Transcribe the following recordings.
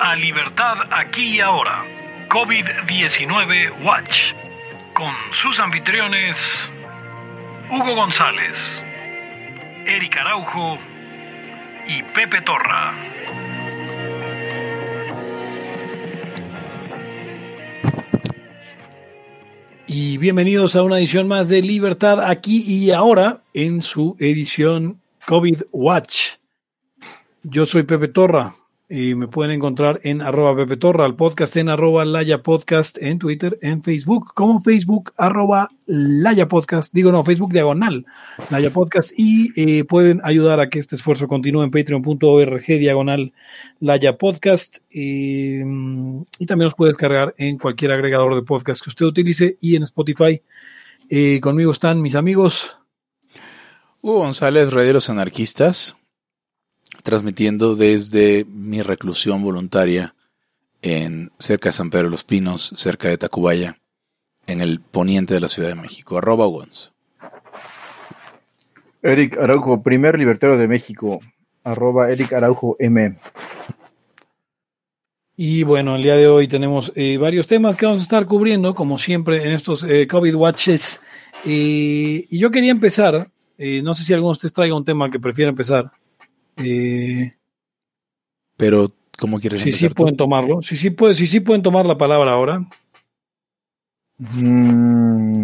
a Libertad aquí y ahora, COVID-19 Watch, con sus anfitriones Hugo González, Eric Araujo y Pepe Torra. Y bienvenidos a una edición más de Libertad aquí y ahora en su edición COVID Watch. Yo soy Pepe Torra y me pueden encontrar en arroba Pepe Torra, podcast en arroba Laya Podcast, en Twitter, en Facebook, como Facebook arroba Laya Podcast, digo no, Facebook diagonal Laya Podcast y eh, pueden ayudar a que este esfuerzo continúe en patreon.org diagonal Laya Podcast y también los puede descargar en cualquier agregador de podcast que usted utilice y en Spotify. Eh, conmigo están mis amigos. Hugo González, Rederos Anarquistas transmitiendo desde mi reclusión voluntaria en cerca de San Pedro de los Pinos, cerca de Tacubaya, en el poniente de la Ciudad de México. Arroba. Eric Araujo, primer libertario de México. Arroba Eric Araujo M. Y bueno, el día de hoy tenemos eh, varios temas que vamos a estar cubriendo, como siempre, en estos eh, COVID Watches. Eh, y yo quería empezar, no sé si alguno de ustedes traiga un tema que prefiera empezar. Eh, Pero, ¿cómo quieres Sí, sí pueden tomarlo. Sí, sí, puede, sí, sí pueden tomar la palabra ahora. Mm.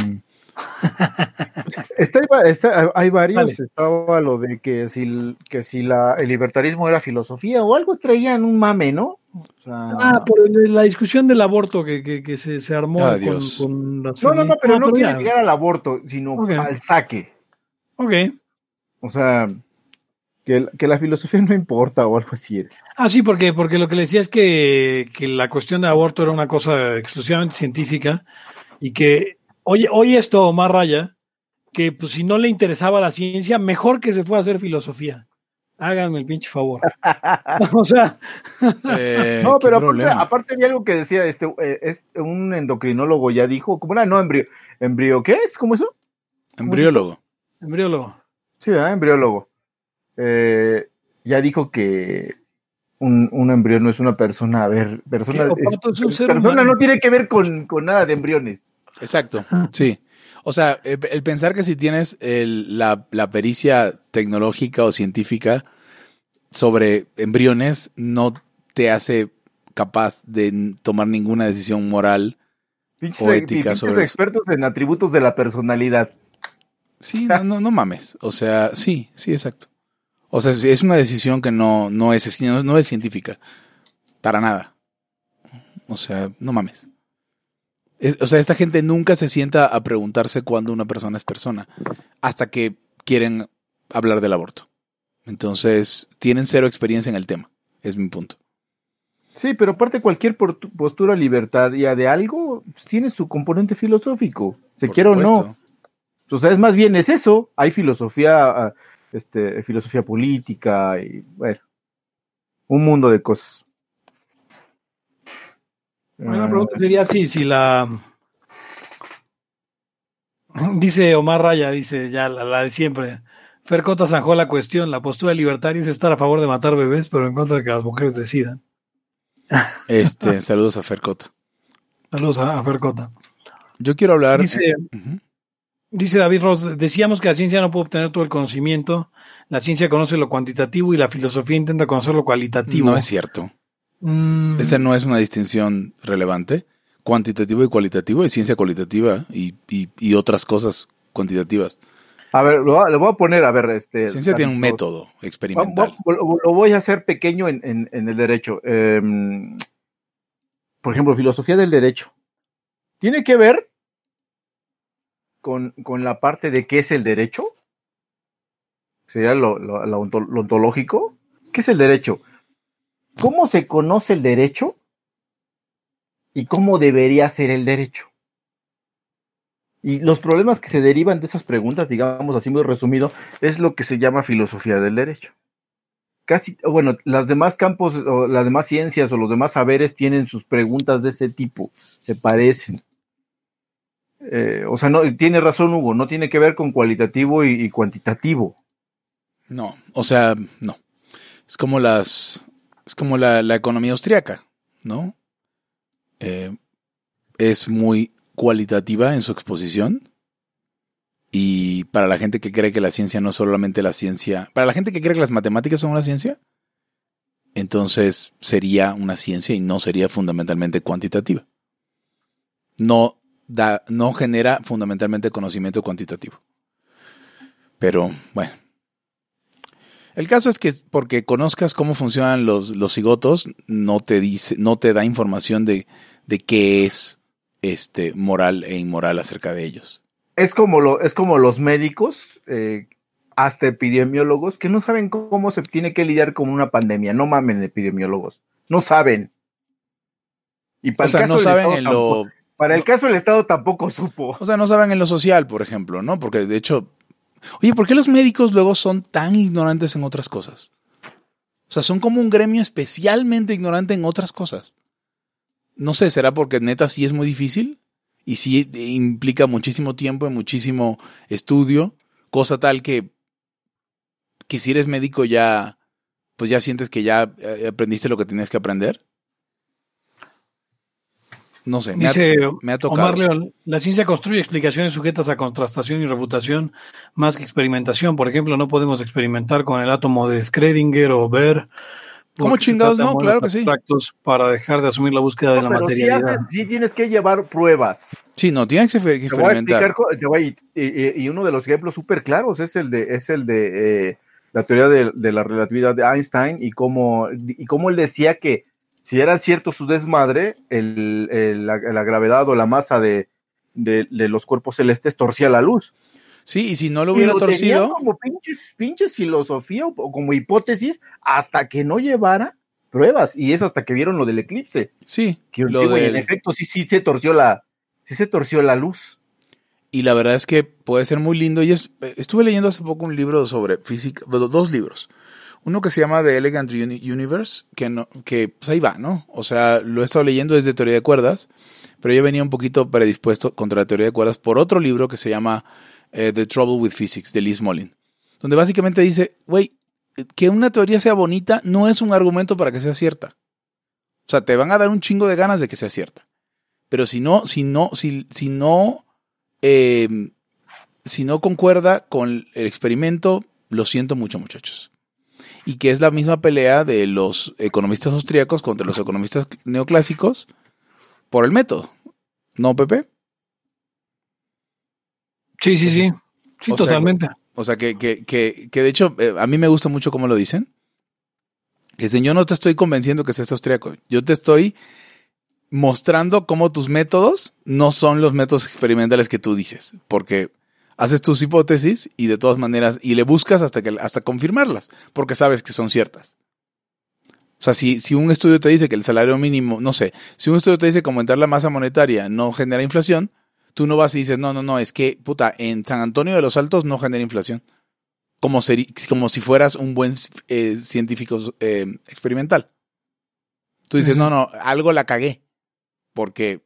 hay varios. Estaba lo de que si, que si la, el libertarismo era filosofía o algo traían un mame, ¿no? ah, por la discusión del aborto que, que, se, se, armó ah, con, No, no, no, pero no, quiere llegar al aborto, sino al saque. Ok. O sea, que, la filosofía no importa o algo así. Ah, sí, porque, porque lo que le decía es que, la cuestión de aborto era una cosa exclusivamente científica y que oye, oye esto, Omar Raya, que pues si no le interesaba la ciencia, mejor que se fue a hacer filosofía. Háganme el pinche favor. o sea. Eh, no, pero aparte, aparte, había algo que decía este, eh, un endocrinólogo ya dijo, ¿cómo era? No, embrio, embrio, ¿qué es? ¿Cómo eso? Embriólogo. Embriólogo. Sí, embriólogo eh, ya dijo que un, un, embrión no es una persona, a ver, persona, persona no tiene que ver con, nada de embriones. Exacto, sí. O sea, el, pensar que si tienes la, la, pericia tecnológica o científica sobre embriones no te hace capaz de tomar ninguna decisión moral o ética sobre expertos en atributos de la personalidad. Sí, no, no, no mames. O sea, sí, sí, exacto. O sea, es una decisión que no, no, es, no es científica. Para nada. O sea, no mames. o sea, esta gente nunca se sienta a preguntarse cuándo una persona es persona. Hasta que quieren hablar del aborto. Entonces, tienen cero experiencia en el tema. Es mi punto. Sí, pero aparte cualquier postura libertaria de algo pues, tiene su componente filosófico, se quiere o no. O sea, es más bien es eso. Hay filosofía ah, este, filosofía política y, bueno, un mundo de cosas. Una pregunta sería así, si la... Dice Omar Raya, dice ya la, de siempre. Fercota zanjó la cuestión. La postura libertaria es estar a favor de matar bebés, pero en contra de que las mujeres decidan. Este, saludos a Fercota. Saludos a, Fercota. Yo quiero hablar. Dice, Dice David Ross, decíamos que la ciencia no puede obtener todo el conocimiento, la ciencia conoce lo cuantitativo y la filosofía intenta conocer lo cualitativo. No es cierto. Mm. Esa no es una distinción relevante. Cuantitativo y cualitativo es ciencia cualitativa y, otras cosas cuantitativas. A ver, lo, voy a poner, a ver, este... Ciencia tiene un método experimental. Lo, voy a hacer pequeño en, el derecho. Em, por ejemplo, filosofía del derecho. Tiene que ver con, la parte de qué es el derecho, sería lo, ontológico, ¿qué es el derecho? ¿Cómo se conoce el derecho? ¿Y cómo debería ser el derecho? Y los problemas que se derivan de esas preguntas, digamos así muy resumido, es lo que se llama filosofía del derecho. Casi, bueno, las demás campos, o las demás ciencias o los demás saberes tienen sus preguntas de ese tipo, se parecen. Eh, o sea, no, tiene razón Hugo, no tiene que ver con cualitativo y, cuantitativo. No, o sea, no. Es como las, Es como la, economía austriaca, ¿no? Eh, es muy cualitativa en su exposición. Y para la gente que cree que la ciencia no es solamente la ciencia, para la gente que cree que las matemáticas son una ciencia, entonces sería una ciencia y no sería fundamentalmente cuantitativa. No, da, no genera fundamentalmente conocimiento cuantitativo. Pero bueno. El caso es que porque conozcas cómo funcionan los, los cigotos, no te dice, no te da información de, de qué es este moral e inmoral acerca de ellos. Es como lo, es como los médicos, eh, hasta epidemiólogos, que no saben cómo se tiene que lidiar con una pandemia. No mamen epidemiólogos. No saben. Y para o sea, no saben en lo. Para el caso del Estado tampoco supo. O sea, no saben en lo social, por ejemplo, ¿no? Porque de hecho Oye, ¿por qué los médicos luego son tan ignorantes en otras cosas? O sea, son como un gremio especialmente ignorante en otras cosas. No sé, ¿será porque neta sí es muy difícil? Y sí implica muchísimo tiempo y muchísimo estudio, cosa tal que, que si eres médico ya, pues ya sientes que ya eh, aprendiste lo que tenías que aprender. No sé, me, Dice, ha, me ha tocado. Omar León, la ciencia construye explicaciones sujetas a contrastación y refutación más que experimentación. Por ejemplo, no podemos experimentar con el átomo de Schrödinger o ver ¿Cómo chingados? No, claro que sí. Para dejar de asumir la búsqueda de la materialidad. Sí, tienes que llevar pruebas. Sí, no, tienes que experimentar. y, uno de los ejemplos súper claros es el de, es el de eh, la teoría de, de, la relatividad de Einstein y cómo, y cómo él decía que si era cierto su desmadre, la, gravedad o la masa de, los cuerpos celestes torcía la luz. Sí, y si no lo hubiera torcido. Como pinches, pinches filosofía o, como hipótesis hasta que no llevara pruebas. Y es hasta que vieron lo del eclipse. Sí. Que lo en efecto, sí, sí se torció la, sí se torció la luz. Y la verdad es que puede ser muy lindo. Y estuve leyendo hace poco un libro sobre física, dos libros. Uno que se llama The Elegant Universe, que, no, que pues ahí va, ¿no? O sea, lo he estado leyendo desde teoría de cuerdas, pero yo venía un poquito predispuesto contra la teoría de cuerdas por otro libro que se llama eh, The Trouble with Physics, de Liz Molin, donde básicamente dice, güey, que una teoría sea bonita no es un argumento para que sea cierta. O sea, te van a dar un chingo de ganas de que sea cierta. Pero si no, si no, si, si no, eh, si no concuerda con el experimento, lo siento mucho, muchachos y que es la misma pelea de los economistas austríacos contra los economistas neoclásicos por el método. ¿No, Pepe? Sí, sí, sí. Sí, totalmente. o sea, que, que, que, que, de hecho eh, a mí me gusta mucho cómo lo dicen. Que dicen, yo no te estoy convenciendo que seas austríaco. Yo te estoy mostrando cómo tus métodos no son los métodos experimentales que tú dices. Porque haces tus hipótesis y de todas maneras, y le buscas hasta, que, hasta confirmarlas, porque sabes que son ciertas. O sea, si, si un estudio te dice que el salario mínimo, no sé, si un estudio te dice que aumentar la masa monetaria no genera inflación, tú no vas y dices, no, no, no, es que, puta, en San Antonio de los Altos no genera inflación. Como, como si fueras un buen eh, científico eh, experimental. Tú dices, no, no, algo la cagué, porque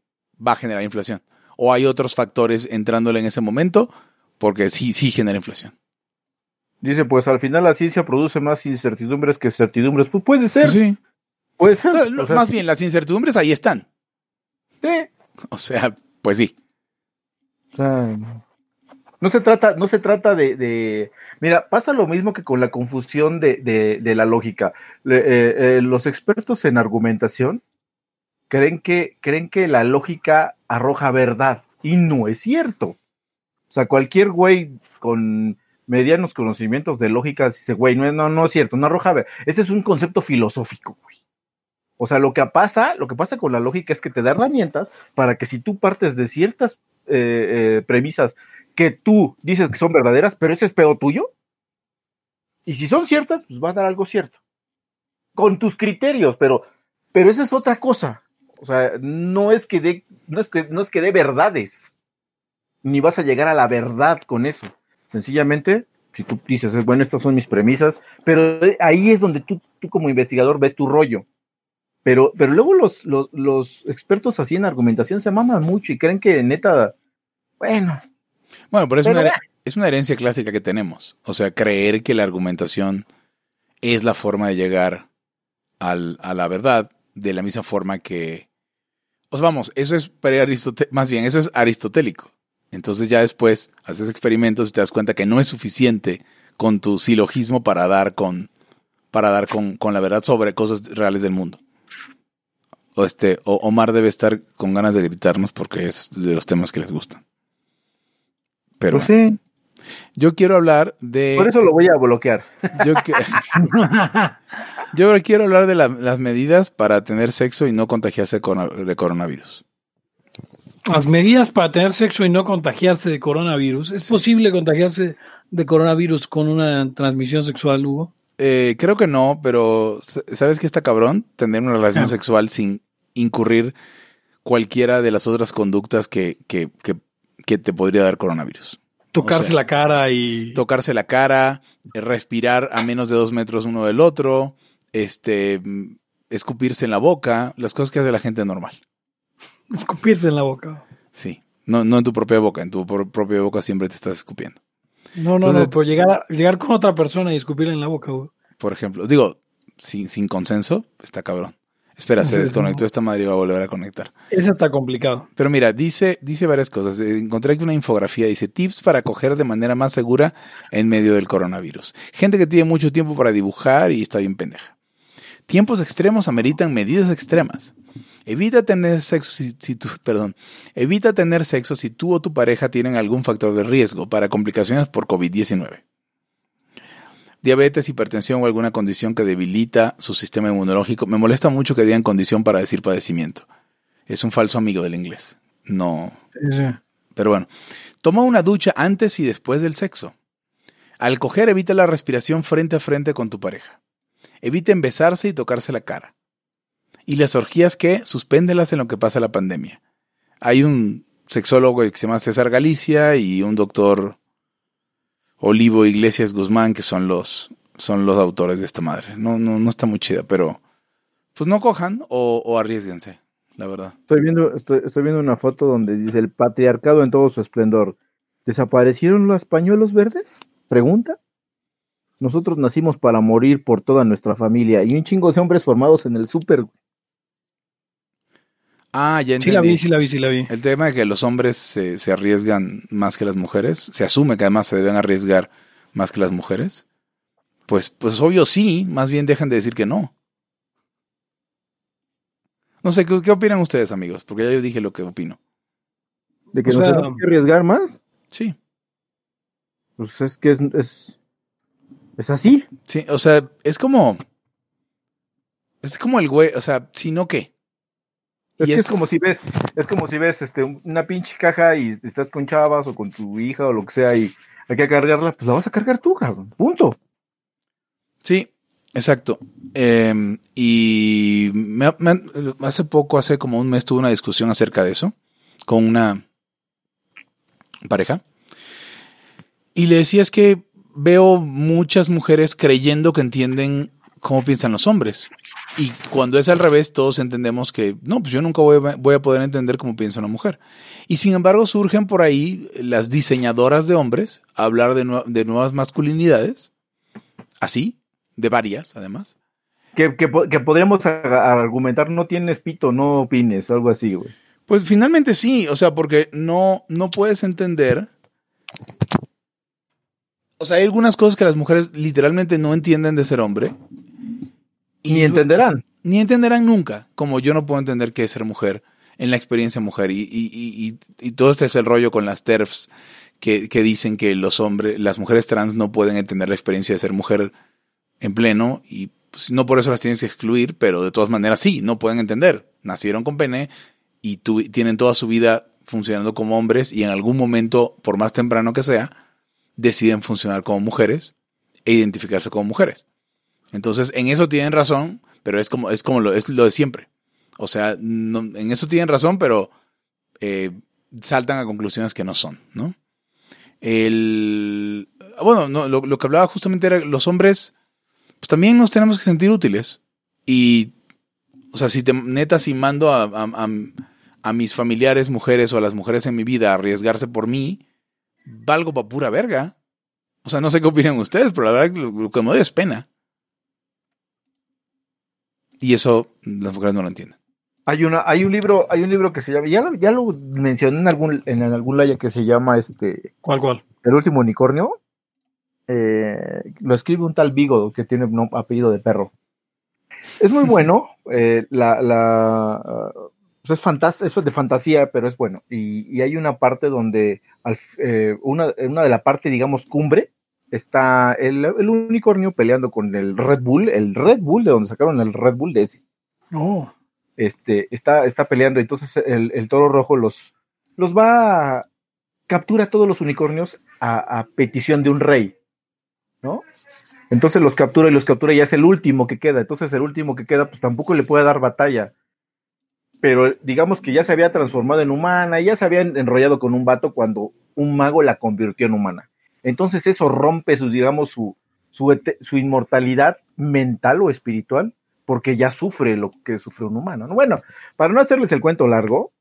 va a generar inflación. O hay otros factores entrándole en ese momento porque sí, sí genera inflación. Dice, pues al final la ciencia produce más incertidumbres que certidumbres. Pues puede ser. Sí. Puede ser. más bien, las incertidumbres ahí están. Sí. O sea, pues sí. O sea, no se trata, no se trata de, Mira, pasa lo mismo que con la confusión de, de, la lógica. Eh, eh, los expertos en argumentación creen que, creen que la lógica arroja verdad. Y no es cierto. O sea, cualquier güey con medianos conocimientos de lógica dice, güey, no, no, no es cierto, no arroja. Ese es un concepto filosófico, güey. O sea, lo que pasa, lo que pasa con la lógica es que te da herramientas para que si tú partes de ciertas eh, eh, premisas que tú dices que son verdaderas, pero ese es pedo tuyo, y si son ciertas, pues va a dar algo cierto. Con tus criterios, pero, pero esa es otra cosa. O sea, no es que dé, no es que, no es que dé verdades ni vas a llegar a la verdad con eso. Sencillamente, si tú dices, bueno, estas son mis premisas, pero ahí es donde tú, tú como investigador ves tu rollo. Pero, pero luego los, los, expertos así en argumentación se maman mucho y creen que neta, bueno. Bueno, pero es, una, es una herencia clásica que tenemos. O sea, creer que la argumentación es la forma de llegar al, a la verdad de la misma forma que... Pues vamos, eso es más bien, eso es aristotélico. Entonces ya después haces experimentos y te das cuenta que no es suficiente con tu silogismo para dar con, para dar con, con la verdad sobre cosas reales del mundo. O este, o Omar debe estar con ganas de gritarnos porque es de los temas que les gustan. Pero Pues sí, yo quiero hablar de. por eso lo voy a bloquear. Yo, que- yo quiero hablar de la- las medidas para tener sexo y no contagiarse con- de coronavirus. Las medidas para tener sexo y no contagiarse de coronavirus. ¿Es posible contagiarse de coronavirus con una transmisión sexual, Hugo? Eh, creo que no, pero ¿sabes qué está cabrón? Tener una relación Ah. sexual sin incurrir cualquiera de las otras conductas que, que, que, que te podría dar coronavirus. Tocarse O sea, la cara y... Tocarse la cara, eh, respirar a menos de dos metros uno del otro, este, mm, escupirse en la boca, las cosas que hace la gente normal. Escupirse en la boca. Sí. No, no en tu propia boca, en tu pro- propia boca siempre te estás escupiendo. No, no, Entonces- no, pero llegar, a- llegar con otra persona y escupirle en la boca, Hugo. Por ejemplo, digo, sin, sin consenso, está cabrón. Espera, se desconectó esta madre y va a volver a conectar. Eso está complicado. Pero mira, dice, dice varias cosas. Eh, Encontré aquí una infografía. Dice tips para coger de manera más segura en medio del coronavirus. Gente que tiene mucho tiempo para dibujar y está bien pendeja. Tiempos extremos ameritan medidas extremas. Evita tener sexo si, si tú, perdón, evita tener sexo si tú o tu pareja tienen algún factor de riesgo para complicaciones por COVID-19. Diabetes, hipertensión o alguna condición que debilita su sistema inmunológico. Me molesta mucho que digan condición para decir padecimiento. Es un falso amigo del inglés. No. Pero bueno. Toma una ducha antes y después del sexo. Al coger, evita la respiración frente a frente con tu pareja. Eviten besarse y tocarse la cara. Y las orgías que suspéndelas en lo que pasa la pandemia. Hay un sexólogo que se llama César Galicia y un doctor Olivo Iglesias Guzmán que son los son los autores de esta madre. No, no, no está muy chida, pero pues no cojan o, arriesguense, la verdad. Estoy viendo, estoy viendo una foto donde dice el patriarcado en todo su esplendor. ¿Desaparecieron los pañuelos verdes? Pregunta. Nosotros nacimos para morir por toda nuestra familia y un chingo de hombres formados en el súper. Ah, ya Sí entendí. la vi, sí la vi, sí la vi. El tema de que los hombres se, se arriesgan más que las mujeres, se asume que además se deben arriesgar más que las mujeres. Pues, pues obvio sí, más bien dejan de decir que no. No sé, ¿qué, qué opinan ustedes, amigos? Porque ya yo dije lo que opino. ¿De que O nos sea- tenemos que arriesgar más? Sí, Pues es que es, es, es así. sí, o sea, es como... Es como el güey, o sea, si no, ¿qué? Es Y que es- es como si ves, es como si ves este, una pinche caja y estás con chavas o con tu hija o lo que sea y hay que cargarla, pues la vas a cargar tú, cabrón. Punto. Sí, exacto. Eh, y me- me- hace poco, hace como un mes, tuve una discusión acerca de eso con una pareja. Y le decía es que veo muchas mujeres creyendo que entienden cómo piensan los hombres. Y cuando es al revés, todos entendemos que no, pues yo nunca voy a, voy a poder entender cómo piensa una mujer. Y sin embargo, surgen por ahí las diseñadoras de hombres a hablar de, nue- de nuevas masculinidades, así, de varias además. Que, que, po- que podríamos argumentar, no tienes pito, no opines, algo así, güey. Pues finalmente sí, o sea, porque no, no puedes entender. O sea, hay algunas cosas que las mujeres literalmente no entienden de ser hombre. Y ni entenderán. Ni entenderán nunca, como yo no puedo entender qué es ser mujer en la experiencia mujer. Y, y, y, y- todo este es el rollo con las TERFs que, que dicen que los hombres, las mujeres trans no pueden entender la experiencia de ser mujer en pleno y pues, no por eso las tienes que excluir, pero de todas maneras sí, no pueden entender. Nacieron con pene y tu- tienen toda su vida funcionando como hombres y en algún momento, por más temprano que sea, deciden funcionar como mujeres e identificarse como mujeres. Entonces, en eso tienen razón, pero es como, es como lo, es lo de siempre. O sea, en eso tienen razón, pero eh, saltan a conclusiones que no son, ¿no? El, bueno, no, lo, que hablaba justamente era los hombres, pues también nos tenemos que sentir útiles. Y, o sea, si te neta, si mando a, a, a- mis familiares mujeres o a las mujeres en mi vida a arriesgarse por mí, valgo pa' pura verga. O sea, no sé qué opinan ustedes, pero la verdad lo, lo que me doy es pena. Y eso las mujeres no lo entienden. Hay una, hay un libro, hay un libro que se llama, ya lo, ya lo mencioné en algún, en algún laya que se llama este ¿Cuál, cuál? El último unicornio. Eh, lo escribe un tal Vigo que tiene un apellido de perro. Es muy bueno. eh, la, la, pues es, fantas eso es de fantasía, pero es bueno. Y, y hay una parte donde, al, eh, una, una de la parte, digamos, cumbre, está el, el, unicornio peleando con el Red Bull, el Red Bull, de donde sacaron el Red Bull de ese. Oh. Este, está, está peleando, entonces el, el toro rojo los, los va a, captura a todos los unicornios a, a, petición de un rey, ¿no? Entonces los captura y los captura y ya es el último que queda. Entonces el último que queda, pues tampoco le puede dar batalla. Pero digamos que ya se había transformado en humana, y ya se había enrollado con un vato cuando un mago la convirtió en humana. Entonces eso rompe su, digamos, su, su, inmortalidad mental o espiritual, porque ya sufre lo que sufre un humano. Bueno, para no hacerles el cuento largo,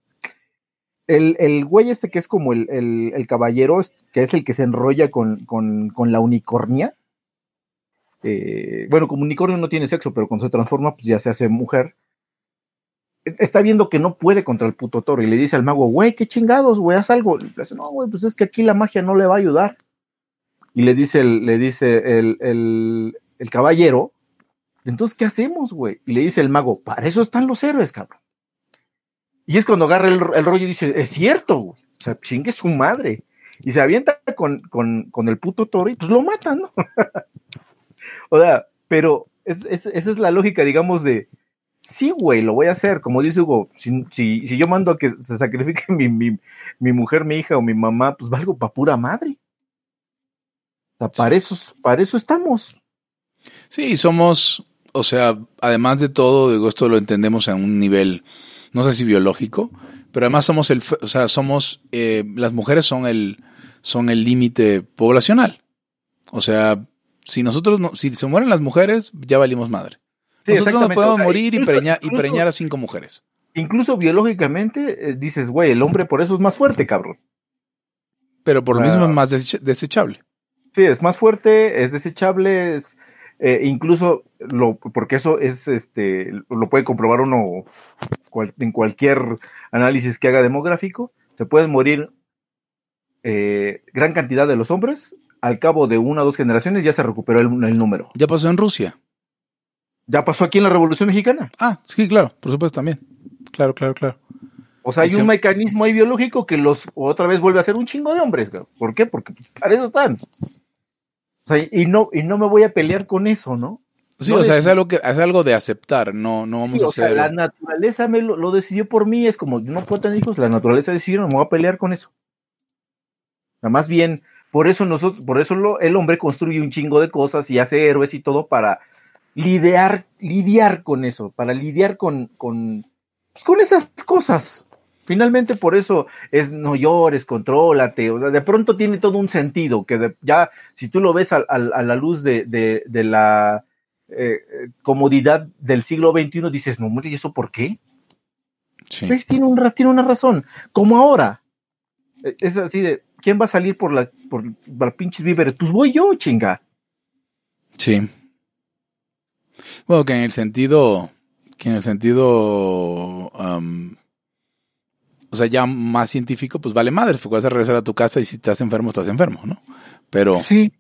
el, el güey este que es como el, el, caballero, que es el que se enrolla con, con, con la unicornia. Eh, bueno, como unicornio no tiene sexo, pero cuando se transforma, pues ya se hace mujer. Está viendo que no puede contra el puto toro y le dice al mago, güey, qué chingados, güey, haz algo. Le dice, no, güey, pues es que aquí la magia no le va a ayudar. Y le dice el, le dice el, el, el caballero, entonces, ¿qué hacemos, güey? Y le dice el mago, para eso están los héroes, cabrón. Y es cuando agarra el, el rollo y dice, es cierto, güey. O sea, chingue su madre. Y se avienta con, con, con el puto toro y pues lo matan, ¿no? o sea, pero es, es, esa es la lógica, digamos, de, sí, güey, lo voy a hacer. Como dice Hugo, si, si, si yo mando a que se sacrifique mi, mi, mi, mujer, mi hija o mi mamá, pues valgo pa' pura madre. O sea, para, sí. eso, para eso estamos. Sí, somos, o sea, además de todo, digo, esto lo entendemos a un nivel, no sé si biológico, pero además somos el, o sea, somos, eh, las mujeres son el, son el límite poblacional. O sea, si nosotros, no, si se mueren las mujeres, ya valimos madre. Sí, nosotros nos podemos morir y, preñar, y preñar a cinco mujeres. Incluso biológicamente, eh, dices, güey, el hombre por eso es más fuerte, cabrón. Pero por lo mismo es más desechable. Sí, es más fuerte, es desechable, es, eh, incluso lo, porque eso es, este, lo puede comprobar uno cual, en cualquier análisis que haga demográfico, se pueden morir eh, gran cantidad de los hombres, al cabo de una o dos generaciones ya se recuperó el, el, número. Ya pasó en Rusia. Ya pasó aquí en la Revolución Mexicana. Ah, sí, claro, por supuesto también. Claro, claro, claro. O sea, hay un mecanismo ahí biológico que los otra vez vuelve a ser un chingo de hombres. ¿Por qué? Porque pues, para eso están. O sea, y no, y no me voy a pelear con eso, ¿no? Sí, no o sea, es algo, que, es algo de aceptar, no, no vamos sí, a hacer. Sea, la naturaleza me lo, lo, decidió por mí, es como, yo no puedo tener hijos, la naturaleza decidió, no me voy a pelear con eso. O sea, más bien, por eso nosotros, por eso lo, el hombre construye un chingo de cosas y hace héroes y todo para lidiar, lidiar con eso, para lidiar con, con, pues, con esas cosas. Finalmente por eso es no llores, contrólate, o sea, de pronto tiene todo un sentido, que de, ya si tú lo ves a, a, a la luz de, de, de la eh, comodidad del siglo XXI, dices, no, ¿y eso por qué? Sí. Tiene, un, tiene una razón, como ahora. Es así de, ¿quién va a salir por las por, por pinches víveres? Pues voy yo, chinga. Sí. Bueno, que en el sentido, que en el sentido, um, o sea, ya más científico, pues vale madres, porque vas a regresar a tu casa y si estás enfermo, estás enfermo, ¿no? Pero. Sí.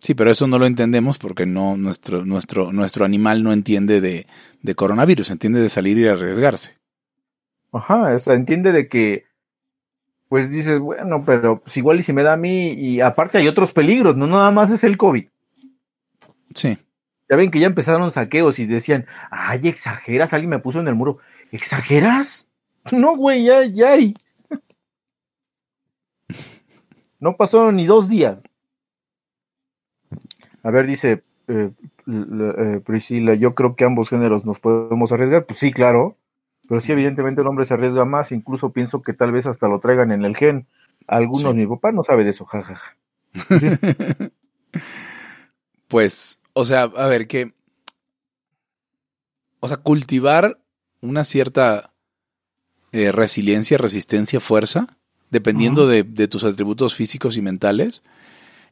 Sí, pero eso no lo entendemos porque no, nuestro, nuestro, nuestro animal no entiende de, de coronavirus, entiende de salir y arriesgarse. Ajá, o sea, entiende de que, pues dices, bueno, pero pues igual y si me da a mí, y aparte hay otros peligros, no nada más es el COVID. Sí. Ya ven que ya empezaron saqueos y decían, ay, exageras, alguien me puso en el muro, ¿exageras? No, güey, ya, ya hay. No pasaron ni dos días. A ver, dice eh, eh, Priscila, yo creo que ambos géneros nos podemos arriesgar. Pues sí, claro. Pero sí, evidentemente el hombre se arriesga más. Incluso pienso que tal vez hasta lo traigan en el gen. Algunos, sí. mi papá no sabe de eso, jajaja. Ja, ja. ¿Sí? pues, o sea, a ver, que. O sea, cultivar una cierta eh, resiliencia, resistencia, fuerza, dependiendo uh -huh. de, de, tus atributos físicos y mentales,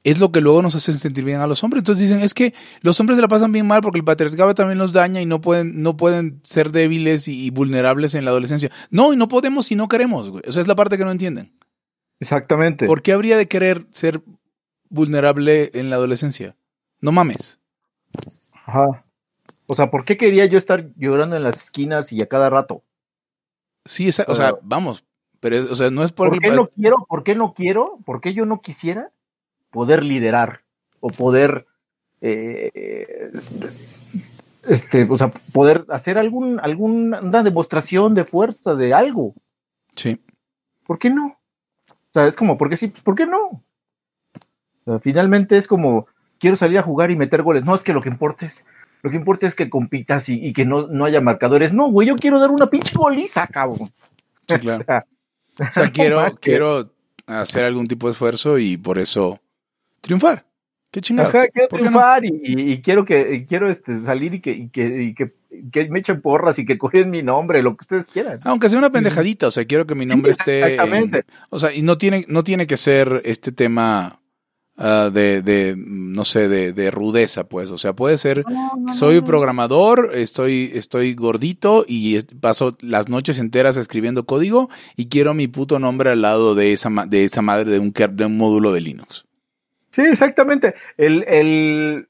es lo que luego nos hace sentir bien a los hombres. Entonces dicen, es que los hombres se la pasan bien mal porque el patriarcado también los daña y no pueden, no pueden ser débiles y, vulnerables en la adolescencia. No, y no podemos si no queremos, güey. O sea, es la parte que no entienden. Exactamente. ¿Por qué habría de querer ser vulnerable en la adolescencia? No mames. Ajá. O sea, ¿por qué quería yo estar llorando en las esquinas y a cada rato? Sí, o sea, vamos, pero o sea, no es por... ¿Por qué no quiero? ¿Por qué no quiero? ¿Por qué yo no quisiera poder liderar o poder, eh, este, o sea, poder hacer algún, alguna demostración de fuerza de algo. Sí. ¿Por qué no? O sea, es como, ¿por qué sí? ¿Por qué no? finalmente es como, quiero salir a jugar y meter goles. No, es que lo que importa es, lo que importa es que compitas y, que no, no, haya marcadores. No, güey, yo quiero dar una pinche goliza, cabrón. Sí, claro. o sea, quiero, quiero hacer algún tipo de esfuerzo y por eso triunfar. Qué chingados. quiero triunfar y, quiero que quiero este, salir y que, que, me echen porras y que cogen mi nombre, lo que ustedes quieran. Aunque sea una pendejadita, o sea, quiero que mi nombre esté. Exactamente. o sea, y no tiene, no tiene que ser este tema ah, de, de, no sé, de, de, rudeza, pues. O sea, puede ser, soy programador, estoy, estoy gordito y paso las noches enteras escribiendo código y quiero mi puto nombre al lado de esa, de esa madre de un, de un módulo de Linux. Sí, exactamente. El, el,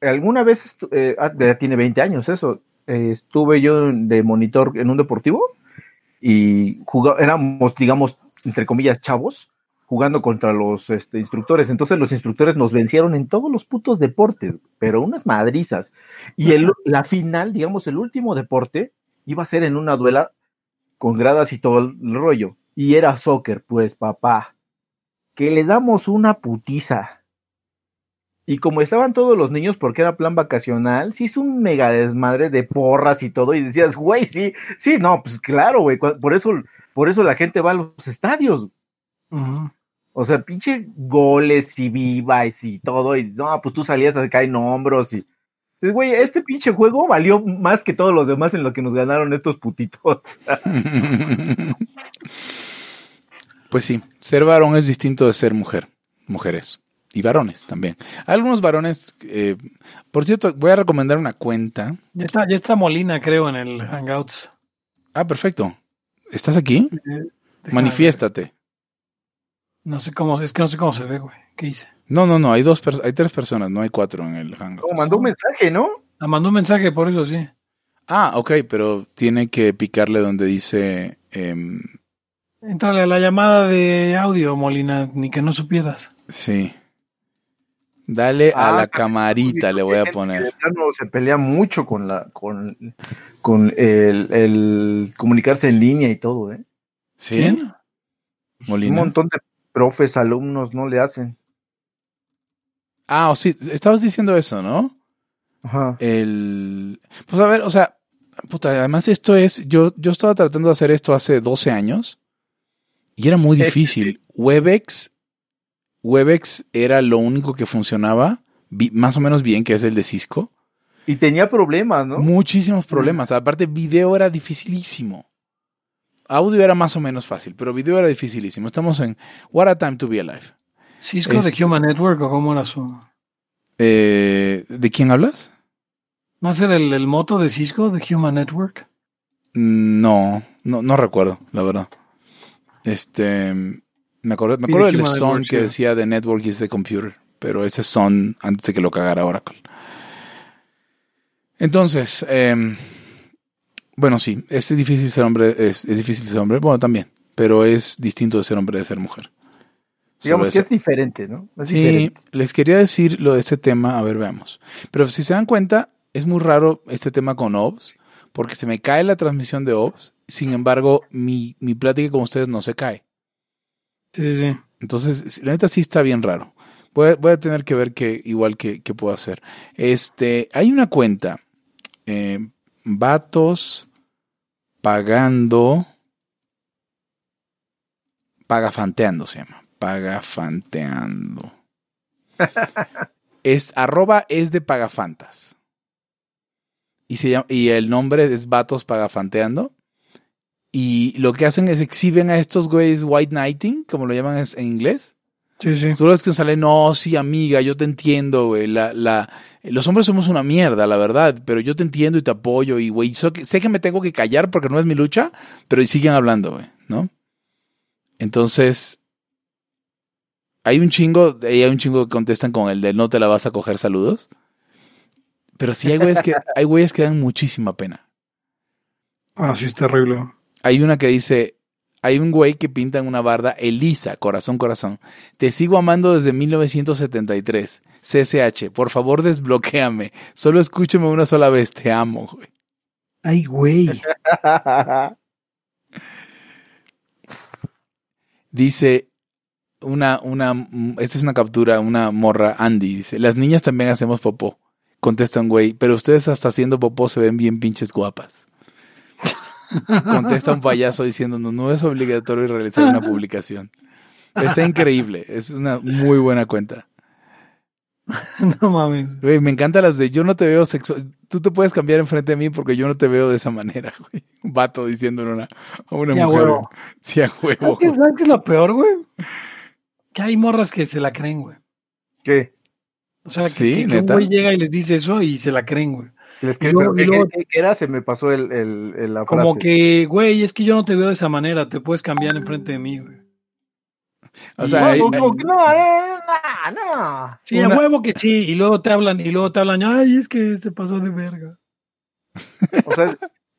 alguna vez, eh, ah, ya tiene 20 años eso, eh, estuve yo de monitor en un deportivo y jugamos, éramos, digamos, entre comillas, chavos, jugando contra los este, instructores. Entonces los instructores nos vencieron en todos los putos deportes, pero unas madrizas. Y el, la final, digamos, el último deporte, iba a ser en una duela con gradas y todo el rollo. Y era soccer, pues, papá que les damos una putiza. Y como estaban todos los niños porque era plan vacacional, sí hizo un mega desmadre de porras y todo. Y decías, güey, sí, sí, no, pues claro, güey. Por eso, por eso la gente va a los estadios. O sea, pinche goles y vivas y todo. Y no, pues tú salías a caer en hombros y. Pues, güey, este pinche juego valió más que todos los demás en lo que nos ganaron estos putitos. Pues sí, ser varón es distinto de ser mujer, mujeres y varones también. algunos varones, eh, por cierto, voy a recomendar una cuenta. Ya está, ya está Molina, creo, en el Hangouts. Ah, perfecto. ¿Estás aquí? Manifiéstate. No sé cómo, es que no sé cómo se ve, güey. ¿Qué hice? No, no, no, hay dos, hay tres personas, no hay cuatro en el Hangouts. mandó un mensaje, ¿no? Ah, mandó un mensaje, por eso sí. Ah, ok, pero tiene que picarle donde dice em, Entrale a la llamada de audio, Molina, ni que no supieras. Sí. Dale a ah, la camarita, le voy a poner. se pelea mucho con la, con, con el, comunicarse en línea y todo, ¿eh? Sí. Molina. Un montón de profes, alumnos no le hacen. Ah, o sí, estabas diciendo eso, ¿no? Ajá. El. Pues a ver, o sea, puta, además esto es. Yo, yo estaba tratando de hacer esto hace 12 años y era muy difícil. Webex, Webex era lo único que funcionaba más o menos bien, que es el de Cisco. Y tenía problemas, ¿no? Muchísimos problemas. Aparte, video era dificilísimo. Audio era más o menos fácil, pero video era dificilísimo. Estamos en What a Time to Be Alive. ¿Cisco de Human Network o cómo era su...? Eh, ¿De quién hablas? ¿No es el, el moto de Cisco de Human Network? No, no, no recuerdo, la verdad. Este, me acuerdo, me acuerdo del son que decía The Network is the Computer, pero ese son antes de que lo cagara Oracle. Entonces, em, bueno, sí, es difícil ser hombre, es, difícil ser hombre, bueno, también, pero es distinto de ser hombre de ser mujer. Digamos que es diferente, ¿no? sí, les quería decir lo de este tema, a ver, veamos. Pero si se dan cuenta, es muy raro este tema con OBS, porque se me cae la transmisión de OBS sin embargo, mi, mi plática con ustedes no se cae. Sí, sí. Entonces, la neta sí está bien raro. Voy a, voy a tener que ver qué igual que, puedo hacer. Este, hay una cuenta. Eh, vatos pagando. Pagafanteando se llama. Pagafanteando. es arroba es de pagafantas. Y, se llama, y el nombre es Vatos Pagafanteando. Y lo que hacen es exhiben a estos güeyes white knighting, como lo llaman en inglés. Sí, sí. Solo es que sale, no, sí, amiga, yo te entiendo, güey. La, la, los hombres somos una mierda, la verdad, pero yo te entiendo y te apoyo y, güey, so sé que me tengo que callar porque no es mi lucha, pero siguen hablando, güey, ¿no? Entonces, hay un chingo, hay un chingo que contestan con el de no te la vas a coger saludos. Pero sí hay güeyes que, hay güeyes que dan muchísima pena. Ah, sí, es terrible. Hay una que dice, hay un güey que pinta en una barda, Elisa, corazón, corazón. Te sigo amando desde 1973. CSH, por favor desbloquéame. Solo escúchame una sola vez, te amo, güey. Ay, güey. Dice una, una, esta es una captura, una morra, Andy, dice, las niñas también hacemos popó. Contesta un güey, pero ustedes hasta haciendo popó se ven bien pinches guapas. Contesta un payaso diciendo, no, no es obligatorio realizar una publicación. Está increíble, es una muy buena cuenta. no mames. Güey, me encantan las de yo no te veo sexual. Tú te puedes cambiar enfrente de mí porque yo no te veo de esa manera, güey. Un vato diciéndole a una, a una Sí, mujer. Sí, a huevo. ¿Sabes qué, ¿Sabes qué es lo peor, güey? Que hay morras que se la creen, güey. ¿Qué? O sea, que, Sí, que- que un güey llega y les dice eso y se la creen, güey. Les Y que, luego- pero luego- ¿qué- qué- qué era? Se me pasó el, el, el- la Como frase. que, güey, es que yo no te veo de esa manera, te puedes cambiar enfrente de mí, güey. O Y- sea, No, hay- no, hay- no, no, no, no. Sí, Una- a huevo que sí, y luego te hablan, y luego te hablan, ay, es que se pasó de verga. O sea,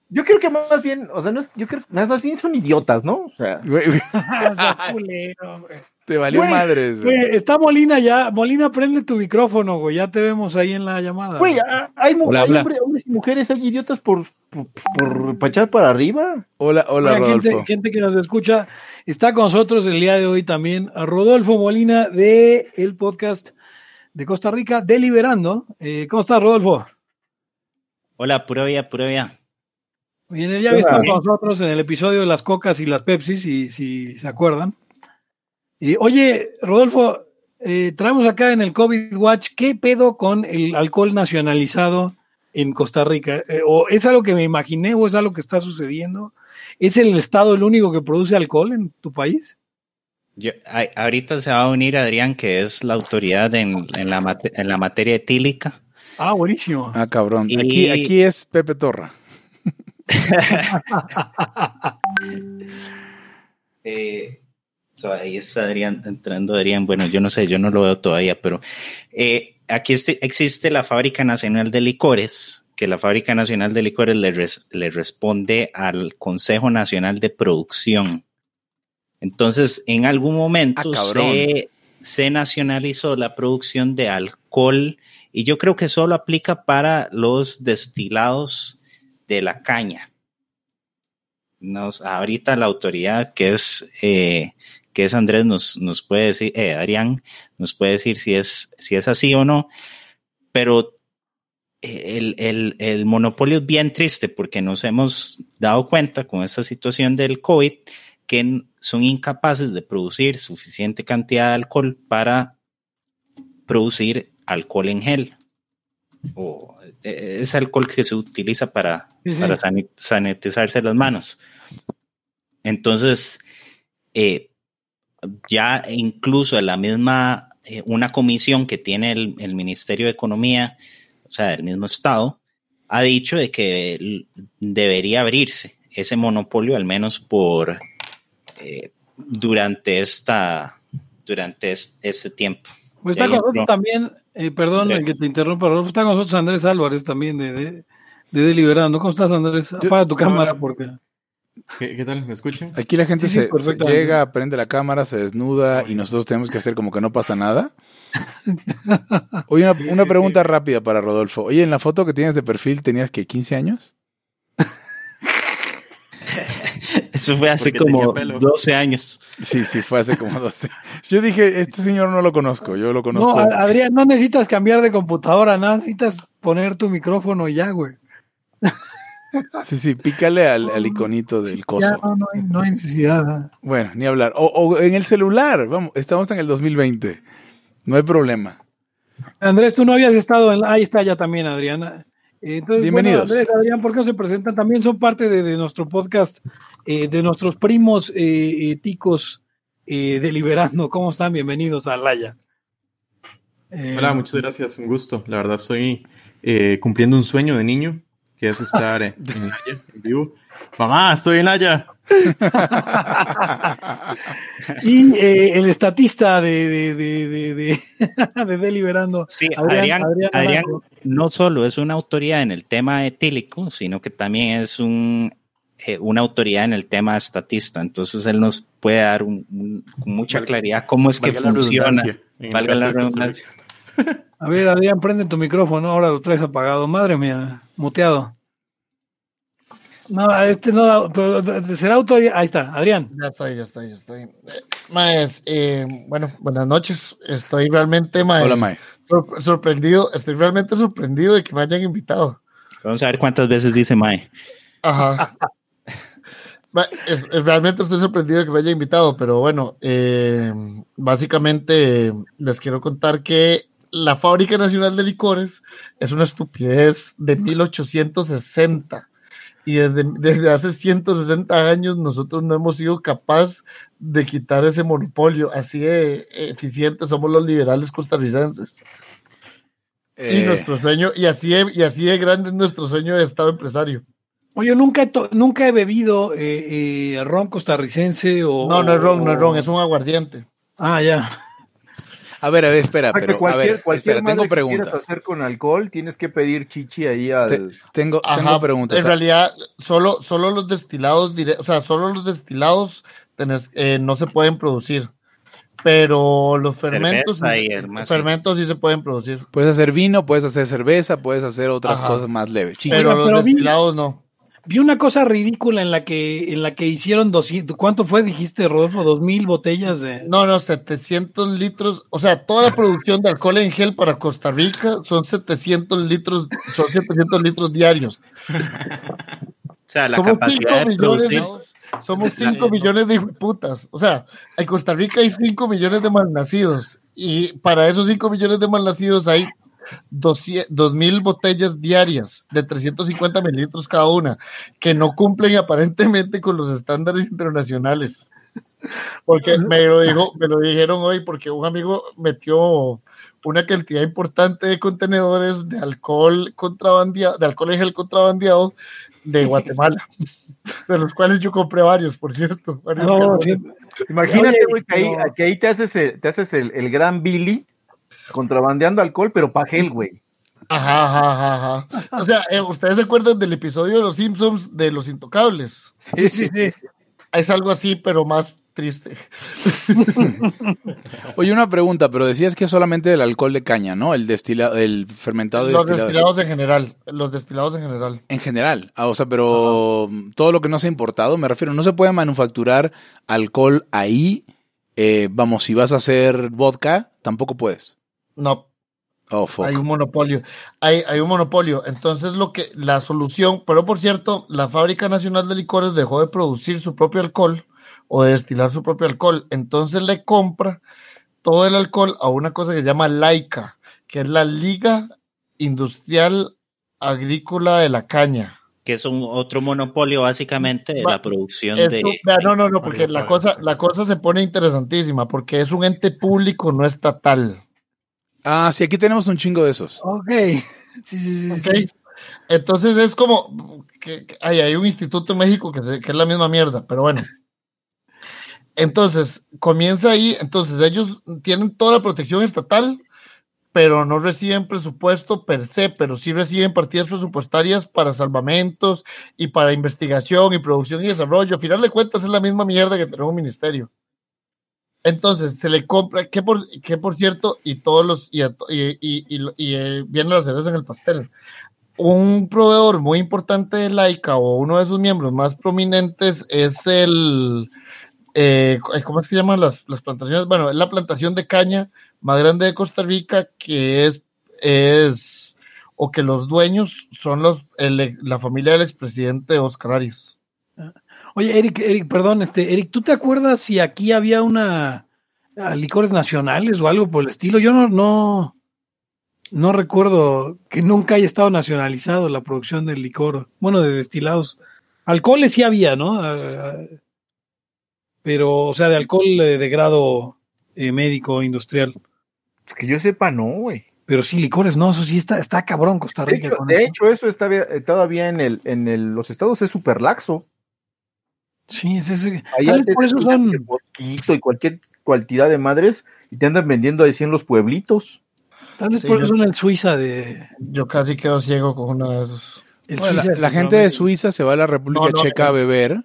yo creo que más bien, o sea, no es, yo creo que más más bien son idiotas, ¿no? O sea, O sea, culero, güey. Te valió Güey, madres, güey. Güey, está Molina ya. Molina, prende tu micrófono, güey. Ya te vemos ahí en la llamada. güey, ah, hay, mu- Hola, hay habla. hombre- hombres y mujeres, hay idiotas por, por, por pa' echar para arriba. Hola, hola, Rodolfo. gente, gente que nos escucha, está con nosotros el día de hoy también a Rodolfo Molina de el podcast de Costa Rica, Deliberando. Eh, ¿Cómo estás, Rodolfo? Hola, pura vida, pura vida. Bien, él ya había estado Hola. con nosotros en el episodio de las cocas y las pepsis, si, si se acuerdan. Y, oye, Rodolfo, eh, traemos acá en el COVID Watch, ¿qué pedo con el alcohol nacionalizado en Costa Rica? Eh, ¿O es algo que me imaginé o es algo que está sucediendo? ¿Es el Estado el único que produce alcohol en tu país? Yo, a- ahorita se va a unir Adrián, que es la autoridad en, en la, mate- en la materia etílica. Ah, buenísimo. Ah, cabrón. Y- Aquí, aquí es Pepe Torra. Eh, so, ahí está Adrián, entrando Adrián. Bueno, yo no sé, yo no lo veo todavía, pero eh, aquí este- existe la Fábrica Nacional de Licores, que la Fábrica Nacional de Licores le, res- le responde al Consejo Nacional de Producción. Entonces, en algún momento Ah, se, se nacionalizó la producción de alcohol y yo creo que solo aplica para los destilados de la caña nos ahorita la autoridad que es eh, que es Andrés nos, nos puede decir eh, Adrián nos puede decir si es si es así o no pero eh, el, el, el monopolio es bien triste porque nos hemos dado cuenta con esta situación del COVID que son incapaces de producir suficiente cantidad de alcohol para producir alcohol en gel o eh, es alcohol que se utiliza para, para sani- sanitizarse las manos. Entonces, eh, ya incluso la misma, eh, una comisión que tiene el, el Ministerio de Economía, o sea, del mismo Estado, ha dicho de que debería abrirse ese monopolio, al menos por eh, durante esta durante es- este tiempo. Pues está con nosotros también, eh, perdón el Andrés. que te interrumpa, está con nosotros Andrés Álvarez también de, de, de Deliberando. ¿Cómo estás, Andrés? Apaga tu cámara porque... ¿Qué, qué tal? ¿Me escuchan? Aquí la gente Sí, sí, se, llega, prende la cámara, se desnuda y nosotros tenemos que hacer como que no pasa nada. Oye, una, Sí, una sí, pregunta sí. rápida para Rodolfo. Oye, en la foto que tienes de perfil tenías que 15 años. Eso fue hace Porque como pelo. 12 años. Sí, sí, fue hace como 12. Yo dije, este señor no lo conozco, yo lo conozco. No, Adrián, no necesitas cambiar de computadora, nada, necesitas poner tu micrófono y ya, güey. Sí, sí, pícale al, al iconito del Ya, coso. no, no hay, no hay necesidad. ¿no? Bueno, ni hablar. O, o en el celular, vamos, estamos en el 2020. No hay problema. Andrés, tú no habías estado en... Ahí está ya también, Adriana. Eh, Entonces, Bienvenidos. Bueno, Andrés, Adrián, ¿por qué no se presentan? También son parte de, de nuestro podcast, eh, de nuestros primos eh, eh, ticos eh, Deliberando. ¿Cómo están? Bienvenidos a Laya. Eh, Hola, muchas gracias, un gusto. La verdad estoy eh, cumpliendo un sueño de niño, que es estar en Laya, en vivo. Mamá, estoy en Laya. y el estatista de, de, de, de, Deliberando. Sí, Adrián, Adrián, no solo es una autoridad en el tema etílico, sino que también es un eh, una autoridad en el tema estatista. Entonces él nos puede dar con mucha claridad cómo es que funciona. Valga la redundancia. A ver, Adrián, prende tu micrófono, ahora lo traes apagado. Madre mía, muteado. No, este no, pero será autoridad. Ahí está, Adrián. Ya estoy, ya estoy, ya estoy. Maes, eh, bueno, buenas noches. Estoy realmente, Hola, Mae. sorprendido, estoy realmente sorprendido de que me hayan invitado. Vamos a ver cuántas veces dice Mae. Ajá. realmente estoy sorprendido de que me haya invitado, pero bueno, eh, básicamente les quiero contar que la Fábrica Nacional de Licores es una estupidez de 1860 y desde, desde hace 160 años nosotros no hemos sido capaces de quitar ese monopolio. Así de eficientes somos los liberales costarricenses. Y eh. nuestro sueño, y así, y así de grande es nuestro sueño de Estado empresario. Oye, nunca he, nunca he bebido eh, eh, ron costarricense o... No, no es ron, no es ron, es un aguardiente. Ah, ya. A ver, a ver, espera, pero cualquier, a ver, cualquier espera, tengo preguntas. hacer con alcohol, tienes que pedir chichi ahí al... tengo, tengo preguntas. En realidad, solo, solo los destilados, o sea, solo los destilados tenés, eh, no se pueden producir. Pero los fermentos, fermentos sí se pueden producir. Puedes hacer vino, puedes hacer cerveza, puedes hacer otras cosas más leves. Pero los destilados no. Vi una cosa ridícula en la que en la que hicieron 200, ¿cuánto fue? Dijiste, Rodolfo, dos mil botellas de... No, no, 700 litros, o sea, toda la producción de alcohol en gel para Costa Rica son 700 litros, son 700 litros diarios. O sea, la somos capacidad 5 millones, somos 5 millones de putas. O sea, en Costa Rica hay 5 millones de malnacidos y para esos 5 millones de malnacidos hay dos mil botellas diarias de 350 mililitros cada una, que no cumplen aparentemente con los estándares internacionales. Porque me lo, dijo, me lo dijeron hoy porque un amigo metió una cantidad importante de contenedores de alcohol contrabandeado, de alcohol en gel contrabandeado de Guatemala, de los cuales yo compré varios, por cierto. Imagínate, que ahí, te haces te haces el, el gran Billy contrabandeando alcohol, pero pa' gel, güey. Ajá, ajá, ajá. O sea, eh, ¿ustedes se acuerdan del episodio de Los Simpsons de Los Intocables? Sí, sí, sí. Es algo así, pero más triste. Oye, una pregunta, pero decías que solamente el alcohol de caña, ¿no? El destilado, el fermentado de Los destilados en general, los destilados en general. En general, ah, o sea, pero todo lo que no se ha importado, me refiero, no se puede manufacturar alcohol ahí. Eh, vamos, si vas a hacer vodka, tampoco puedes. No. Oh, hay un monopolio. Hay, hay, un monopolio. Entonces, lo que la solución, pero por cierto, la Fábrica Nacional de Licores dejó de producir su propio alcohol o de destilar su propio alcohol. Entonces le compra todo el alcohol a una cosa que se llama LAICA, que es la Liga Industrial Agrícola de la Caña. Que es un otro monopolio básicamente de la producción de. No, no, no, porque la cosa, la cosa se pone interesantísima, porque es un ente público no estatal. Ah, sí, aquí tenemos un chingo de esos. Ok. Sí, sí, sí. Entonces es como que, hay, un instituto en México que, es la misma mierda, pero bueno. Entonces, comienza ahí, entonces ellos tienen toda la protección estatal, pero no reciben presupuesto per se, pero sí reciben partidas presupuestarias para salvamentos y para investigación y producción y desarrollo. A final de cuentas es la misma mierda que tenemos un ministerio. Entonces se le compra, que por, que por cierto, y todos los, y, y, y, eh, vienen las cerezas en el pastel. Un proveedor muy importante de Laika o uno de sus miembros más prominentes es el, eh, ¿cómo es que llaman las, las plantaciones? Bueno, es la plantación de caña más grande de Costa Rica, que es, es o que los dueños son los, la familia del expresidente Oscar Arias. Oye, Eric, Eric, perdón, este, Eric, ¿tú te acuerdas si aquí había una licores nacionales o algo por el estilo? Yo no, no, no recuerdo que nunca haya estado nacionalizado la producción del licor, bueno, de destilados. Alcoholes sí había, ¿no? pero, o sea, de alcohol eh, de grado eh, médico, industrial. Es que yo sepa, no, güey. Pero sí, licores, no, eso sí está, está cabrón Costa De Rica. hecho, con de eso. hecho, eso está bien- eh, todavía en el, en el, los estados es súper laxo. Sí, es ese. Ahí Tal vez antes por eso son. dan mosquito y cualquier cantidad de madres y te andan vendiendo así en los pueblitos. Tal vez Sí, por yo- eso son el Suiza de. Yo casi quedo ciego con uno de esos. el Bueno, la, Suiza la gente de Suiza se va a la República No, no, Checa a en- beber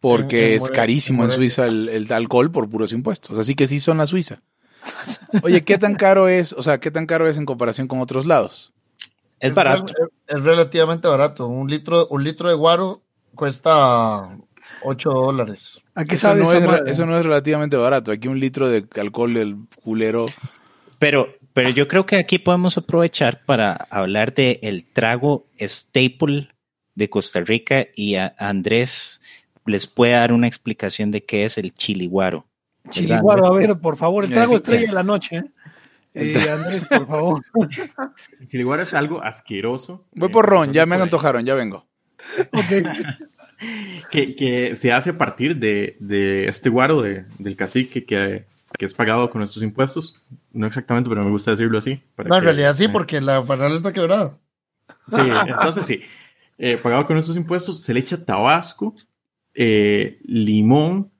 porque en es carísimo en. Suiza el, el alcohol por puros impuestos. Así que sí son la Suiza. Oye, ¿qué tan caro es? O sea, ¿qué tan caro es en comparación con otros lados? Es barato. Es, es relativamente barato. Un litro, un litro de guaro cuesta 8 dólares. ¿A qué Eso sabe no, esa es, eso no es relativamente barato. Aquí un litro de alcohol del culero. Pero, pero yo creo que aquí podemos aprovechar para hablar de el trago staple de Costa Rica y a Andrés les puede dar una explicación de qué es el chiliguaro. Chiliguaro, a ver, por favor, el trago estrella de la noche. ¿eh? Eh, Andrés, por favor. El chiliguaro es algo asqueroso. Voy eh, por ron, ya me antojaron, ya vengo. Ok. Que, que se hace a partir de, de este guaro de- del cacique que, que es pagado con nuestros impuestos. No exactamente, pero me gusta decirlo así. para No, en realidad sí, eh, porque la panal está quebrada. Sí, entonces sí. Eh, pagado con nuestros impuestos, se le echa tabasco, eh, limón,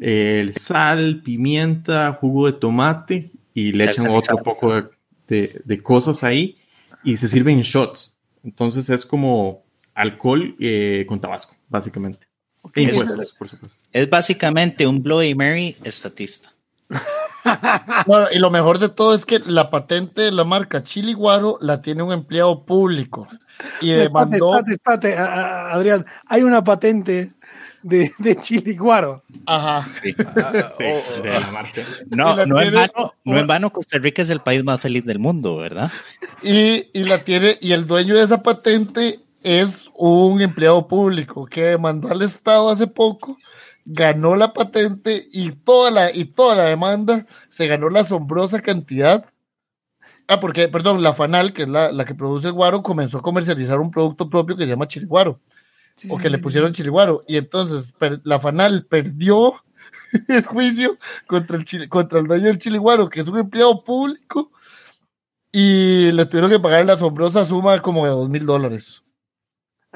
eh, sal, pimienta, jugo de tomate y le echan otro poco de, de- de cosas ahí y se sirven shots. Entonces es como alcohol eh, con tabasco, básicamente. E Es- impuestos, por supuesto. Es básicamente un Bloody Mary estatista. Y lo mejor de todo es que la patente de la marca Chili Guaro la tiene un empleado público. Y demandó. espérate, a- a- Adrián. Hay una patente de, de Chiliguaro. Ajá. Sí, de la marca. No, la no en, vano, no en vano Costa Rica es el país más feliz del mundo, ¿verdad? Y, y la tiene, y el dueño de esa patente es un empleado público que demandó al Estado hace poco, ganó la patente y toda la, y toda la demanda se ganó la asombrosa cantidad. Ah, porque, perdón, la FANAL, que es la, la que produce el guaro, comenzó a comercializar un producto propio que se llama chiliguaro, o que le pusieron chiliguaro. Y entonces per- la FANAL perdió el juicio contra el, chile- contra el dueño del que es un empleado público, y le tuvieron que pagar la asombrosa suma como de dos mil dólares.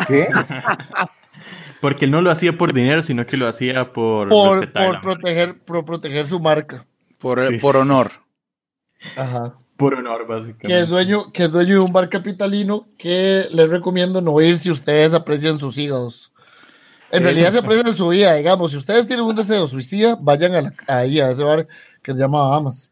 ¿Qué? Porque no lo hacía por dinero, sino que lo hacía por, Por, proteger, por proteger su marca. Por, Sí, por honor. Ajá. Por honor, básicamente. Que es dueño, que es dueño de un bar capitalino que les recomiendo no ir si ustedes aprecian sus hígados. En Eh. realidad se aprecian su vida, digamos. Si ustedes tienen un deseo suicida, vayan a la- ahí a ese bar que se llama Bahamas.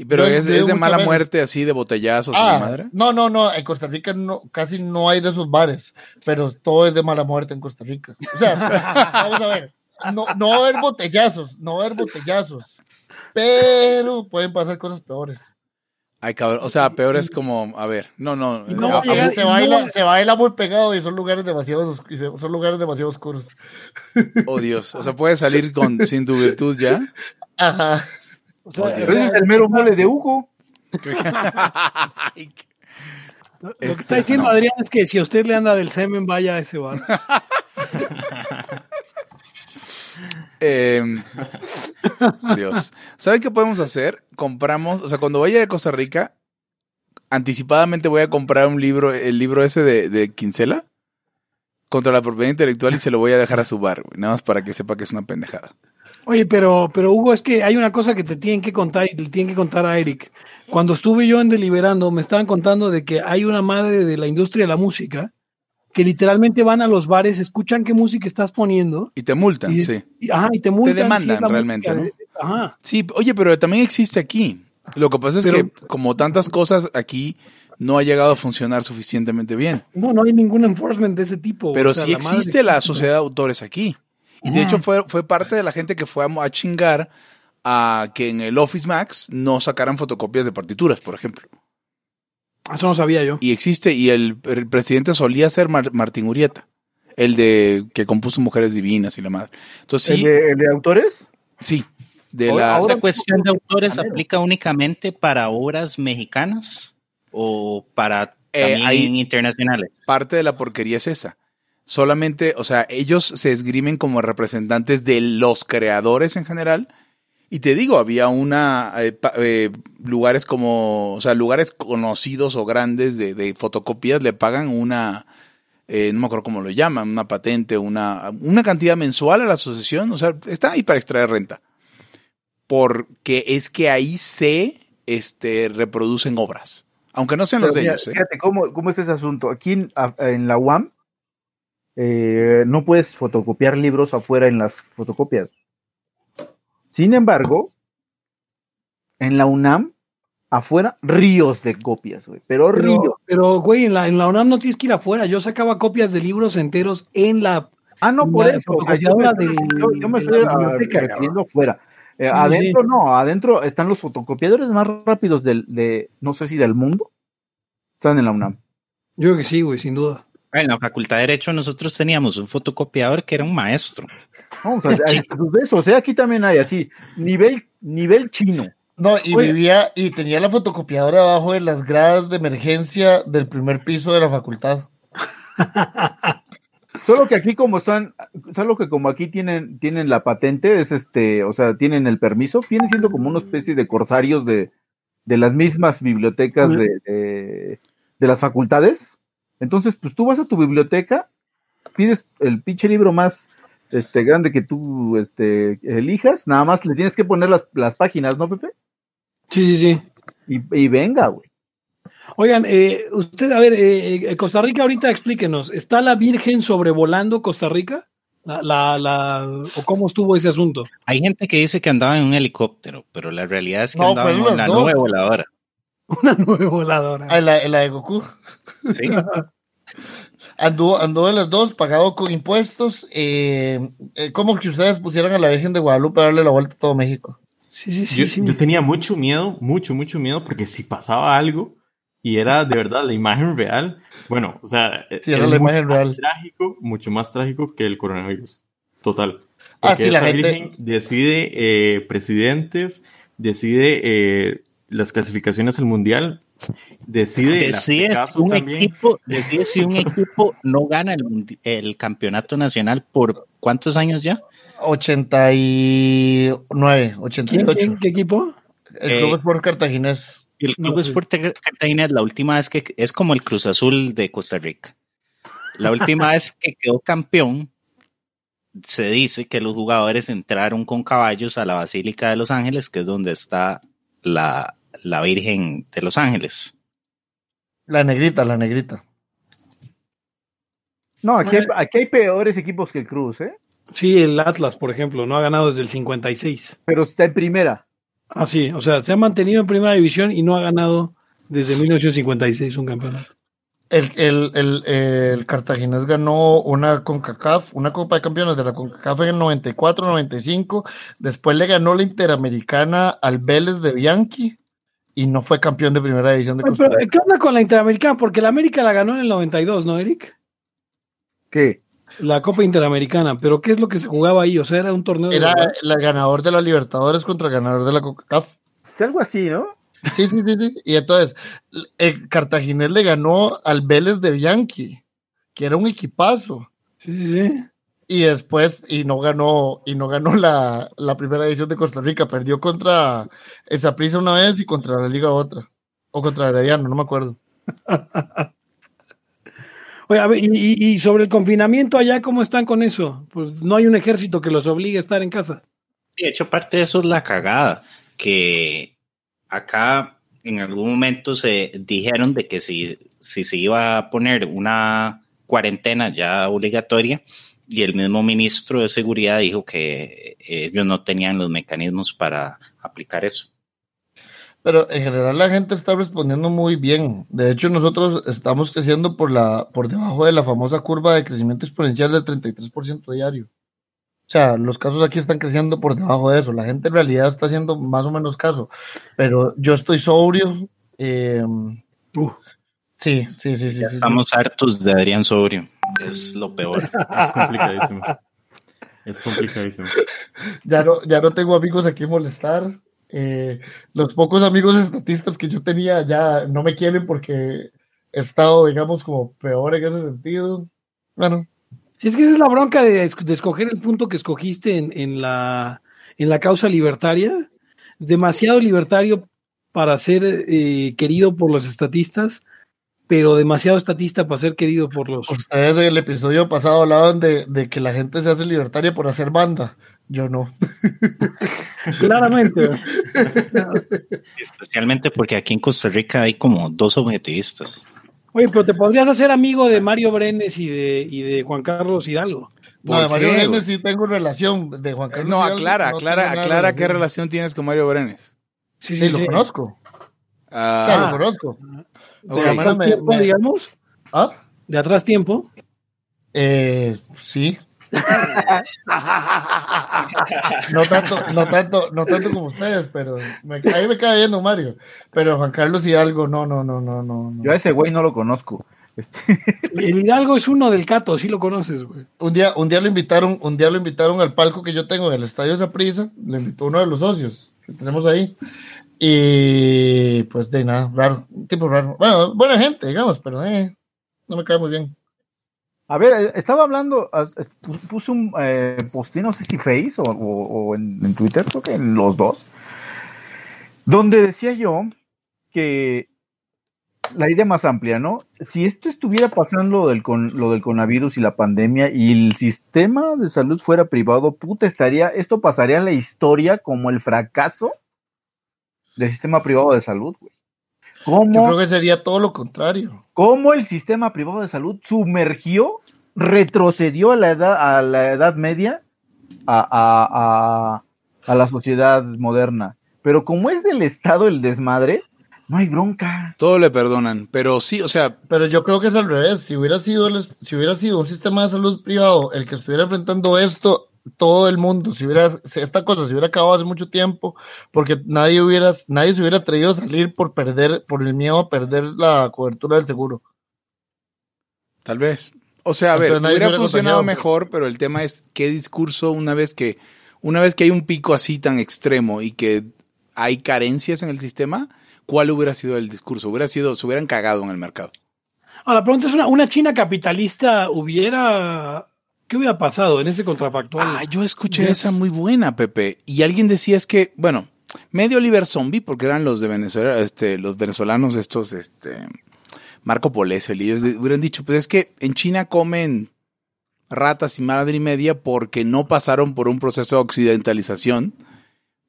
Y- Pero es, de mala veces. muerte así de botellazos Ah, madre. no, no, no. En Costa Rica no, casi no hay de esos bares, pero todo es de mala muerte en Costa Rica. O sea, vamos a ver. No, no va a haber botellazos, no va a haber botellazos, pero pueden pasar cosas peores. Ay, cabrón. O sea, peor es como, a ver, no, no. No a a- se baila, se baila muy pegado y son lugares demasiado, son lugares demasiado oscuros. oh Dios. O sea, puedes salir con, sin tu virtud ya. Ajá. O sea, o. Pero ese sea, es el mero mole de Hugo. Lo que Este, está diciendo no. Adrián es que si a usted le anda del semen, vaya a ese bar. Eh, Dios. ¿Saben qué podemos hacer? Compramos, o sea, cuando vaya a Costa Rica, anticipadamente voy a comprar un libro, el libro ese de, de Quincela contra la propiedad intelectual y se lo voy a dejar a su bar, güey, nada más para que sepa que es una pendejada. Oye, pero, pero Hugo, es que hay una cosa que te tienen que contar y le tienen que contar a Eric. Cuando estuve yo en Deliberando, me estaban contando de que hay una madre de la industria de la música que literalmente van a los bares, escuchan qué música estás poniendo Y te multan, y, sí. y- ajá, y te multan. si demandan realmente, música de- Ajá. Sí, oye, pero también existe aquí. Lo que pasa es Pero- que como tantas cosas aquí no ha llegado a funcionar suficientemente bien. No, no hay ningún enforcement de ese tipo. Pero o sea, sí la existe la sociedad de autores aquí. Y de hecho fue, fue parte de la gente que fue a, a chingar a que en el Office Max no sacaran fotocopias de partituras, por ejemplo. Eso no sabía yo. Y existe, y el, el presidente solía ser Mar- Martín Urieta, el de que compuso Mujeres Divinas y la madre. Entonces ¿El, sí, de, el de autores? sí, de Ahora- la... ahora- ¿Esa cuestión de autores aplica únicamente para obras mexicanas o para Eh, también internacionales? parte de la porquería es esa. Solamente, o sea, ellos se esgrimen como representantes de los creadores en general. Y te digo, había una eh, pa- eh, lugares como, o sea, lugares conocidos o grandes de, de fotocopias le pagan una, eh, no me acuerdo cómo lo llaman, una patente, una, una cantidad mensual a la asociación. O sea, está ahí para extraer renta. Porque es que ahí se este, reproducen obras. Aunque no sean los de ellos. ¿eh? Fíjate cómo, cómo es ese asunto. Aquí en la UAM eh, no puedes fotocopiar libros afuera en las fotocopias. Sin embargo, en la UNAM, afuera, ríos de copias, güey. Pero ríos. Pero, güey, en la, en la UNAM no tienes que ir afuera. Yo sacaba copias de libros enteros en la. Ah, no, por eso. o sea, yo, me, del- yo- yo me de estoy ah, refiriendo afuera. Eh, Sí, sí, adentro no, adentro están los fotocopiadores más rápidos del, de, no sé si del mundo. Están en la UNAM. Yo creo que sí, güey, sin duda. En la Facultad de Derecho nosotros teníamos un fotocopiador que era un maestro. No, o sea, hay- pues eso, o sea, aquí también hay así, nivel, nivel chino. No, y Oye. vivía y tenía la fotocopiadora abajo de las gradas de emergencia del primer piso de la facultad. Solo que aquí como están, solo que como aquí tienen, tienen la patente, es este, o sea, tienen el permiso, viene siendo como una especie de corsarios de, de las mismas bibliotecas de, de, de las facultades. Entonces, pues tú vas a tu biblioteca, pides el pinche libro más este grande que tú este elijas, nada más le tienes que poner las, las páginas, ¿no, Pepe? Sí, sí, sí. Y, y venga, güey. Oigan, eh, usted, a ver, eh, eh, Costa Rica, ahorita explíquenos, ¿está la Virgen sobrevolando Costa Rica? La, la, la, ¿O cómo estuvo ese asunto? Hay gente que dice que andaba en un helicóptero, pero la realidad es que No, andaba fueron en la las dos. nube voladora. Una nueva voladora. Ah, en la, en la de Goku. Sí. Anduvo, anduvo en las dos, pagado con impuestos. eh, eh, como que ustedes pusieran a la Virgen de Guadalupe a darle la vuelta a todo México. Sí, sí, sí. yo, sí. yo tenía mucho miedo, mucho, mucho miedo, porque si pasaba algo y era de verdad la imagen real, bueno, o sea, Sí, era es la mucho imagen más real. trágico, mucho más trágico que el coronavirus. Total. Ah, Porque sí, la esa gente- virgen decide eh, presidentes, decide eh, las clasificaciones al mundial, decide, este Decide si, un también, equipo, decide si un equipo no gana el, el campeonato nacional por cuántos años ya. 89, ¿Quién, 88. quién, qué equipo? El Club Eh, Sport Cartaginés. El Club No. Sport Cartagena es la última vez que es como el Cruz Azul de Costa Rica. La última vez que quedó campeón, se dice que los jugadores entraron con caballos a la Basílica de Los Ángeles, que es donde está la, la Virgen de Los Ángeles. La negrita, la negrita. No, aquí hay, aquí hay peores equipos que el Cruz, ¿eh? Sí, el Atlas, por ejemplo, no ha ganado desde el 56. Pero está en primera. Ah, sí, o sea, se ha mantenido en primera división y no ha ganado desde 1956 un campeonato. El, el, el, el Cartaginés ganó una CONCACAF, una Copa de Campeones de la CONCACAF en el 94-95. Después le ganó la Interamericana al Vélez de Bianchi y no fue campeón de primera división de Costa pero, Rica. ¿Qué onda con la Interamericana? Porque la América la ganó en el 92, ¿no, Eric? ¿Qué? La Copa Interamericana. ¿Pero qué es lo que se jugaba ahí? O sea, era un torneo de... Era el ganador de la Libertadores contra el ganador de la CONCACAF. Es algo así, ¿no? Sí, sí, sí, sí. Y entonces, el Cartaginés le ganó al Vélez de Bianchi, que era un equipazo. Sí, sí, sí. Y después, y no ganó, y no ganó la, la primera edición de Costa Rica, perdió contra esa prisa una vez y contra la Liga otra. O contra Herediano, no me acuerdo. Oye, a ver, y, sobre el confinamiento allá, ¿cómo están con eso? Pues no hay un ejército que los obligue a estar en casa. De hecho, parte de eso es la cagada, que acá en algún momento se dijeron de que si, si se iba a poner una cuarentena ya obligatoria, y el mismo ministro de Seguridad dijo que ellos no tenían los mecanismos para aplicar eso. Pero en general la gente está respondiendo muy bien. De hecho, nosotros estamos creciendo por, la, por debajo de la famosa curva de crecimiento exponencial del 33% diario. O sea, los casos aquí están creciendo por debajo de eso. La gente en realidad está haciendo más o menos caso. Pero yo estoy sobrio. eh, Uh, sí, sí, sí, sí. Estamos hartos de Adrián Sobrio, es lo peor. es complicadísimo. Es complicadísimo. Ya no, ya no tengo amigos a quien molestar. Eh, los pocos amigos estatistas que yo tenía ya no me quieren porque he estado, digamos, como peor en ese sentido. Bueno, Si es que esa es la bronca de, es- de escoger el punto que escogiste en, en la, en la causa libertaria. Es demasiado libertario para ser eh, querido por los estatistas, pero demasiado estatista para ser querido por los... Ustedes en el episodio pasado hablaban de, de que la gente se hace libertaria por hacer banda. Yo no. Claramente. Especialmente porque aquí en Costa Rica hay como dos objetivistas. Oye, pero te podrías hacer amigo de Mario Brenes y de, y de Juan Carlos Hidalgo. No, de ¿Por Mario qué, Brenes sí tengo relación. De Juan Eh, Carlos No, Hidalgo aclara, no aclara, aclara qué relación tienes con Mario Brenes. Sí, Sí, lo conozco. Ah, lo conozco. De atrás tiempo, me- digamos. ¿Ah? De atrás tiempo. Eh, sí. No tanto, no tanto, no tanto como ustedes, pero me, ahí me cae viendo Mario. Pero Juan Carlos Hidalgo, no, no, no, no, no. no. Yo a ese güey no lo conozco. Este, El Hidalgo es uno del Cato, sí lo conoces, güey. Un día, un día lo invitaron, un día lo invitaron al palco que yo tengo en el Estadio Saprissa, lo invitó uno de los socios que tenemos ahí. Y pues de nada, raro, tipo raro. Bueno, buena gente, digamos, pero eh, no me cae muy bien. a ver, eh, estaba hablando, puse un eh, no sé si Face o, o- en Twitter, creo que en los dos, donde decía yo que la idea más amplia, ¿no? Si esto estuviera pasando lo del, con, lo del coronavirus y la pandemia y el sistema de salud fuera privado, puta, estaría, esto pasaría en la historia como el fracaso del sistema privado de salud, güey. Yo ¿Cómo? creo que sería todo lo contrario. cómo el sistema privado de salud sumergió, retrocedió a la edad, a la edad media, a, a- a- a la sociedad moderna. Pero como es del Estado el desmadre, no hay bronca. Todo le perdonan, pero sí, o sea, Pero yo creo que es al revés. Si hubiera sido, el- si hubiera sido un sistema de salud privado el que estuviera enfrentando esto, todo el mundo, si hubiera, si esta cosa se hubiera acabado hace mucho tiempo, porque nadie hubiera, nadie se hubiera atrevido a salir por perder, por el miedo a perder la cobertura del seguro. tal vez. O sea, a ver, Entonces hubiera funcionado mejor, pero el tema es qué discurso una vez que una vez que hay un pico así tan extremo y que hay carencias en el sistema, ¿cuál hubiera sido el discurso? Hubiera sido, se hubieran cagado en el mercado. Ahora, la pregunta es una, una China capitalista hubiera... ¿Qué hubiera pasado en ese contrafactual? Ah, yo escuché Yes. esa muy buena, Pepe. Y alguien decía es que, bueno, medio Oliver Zombie, porque eran los de Venezuela, este, los venezolanos estos, este, Marco Polesio, y ellos hubieran dicho, pues es que en China comen ratas y madre y media porque no pasaron por un proceso de occidentalización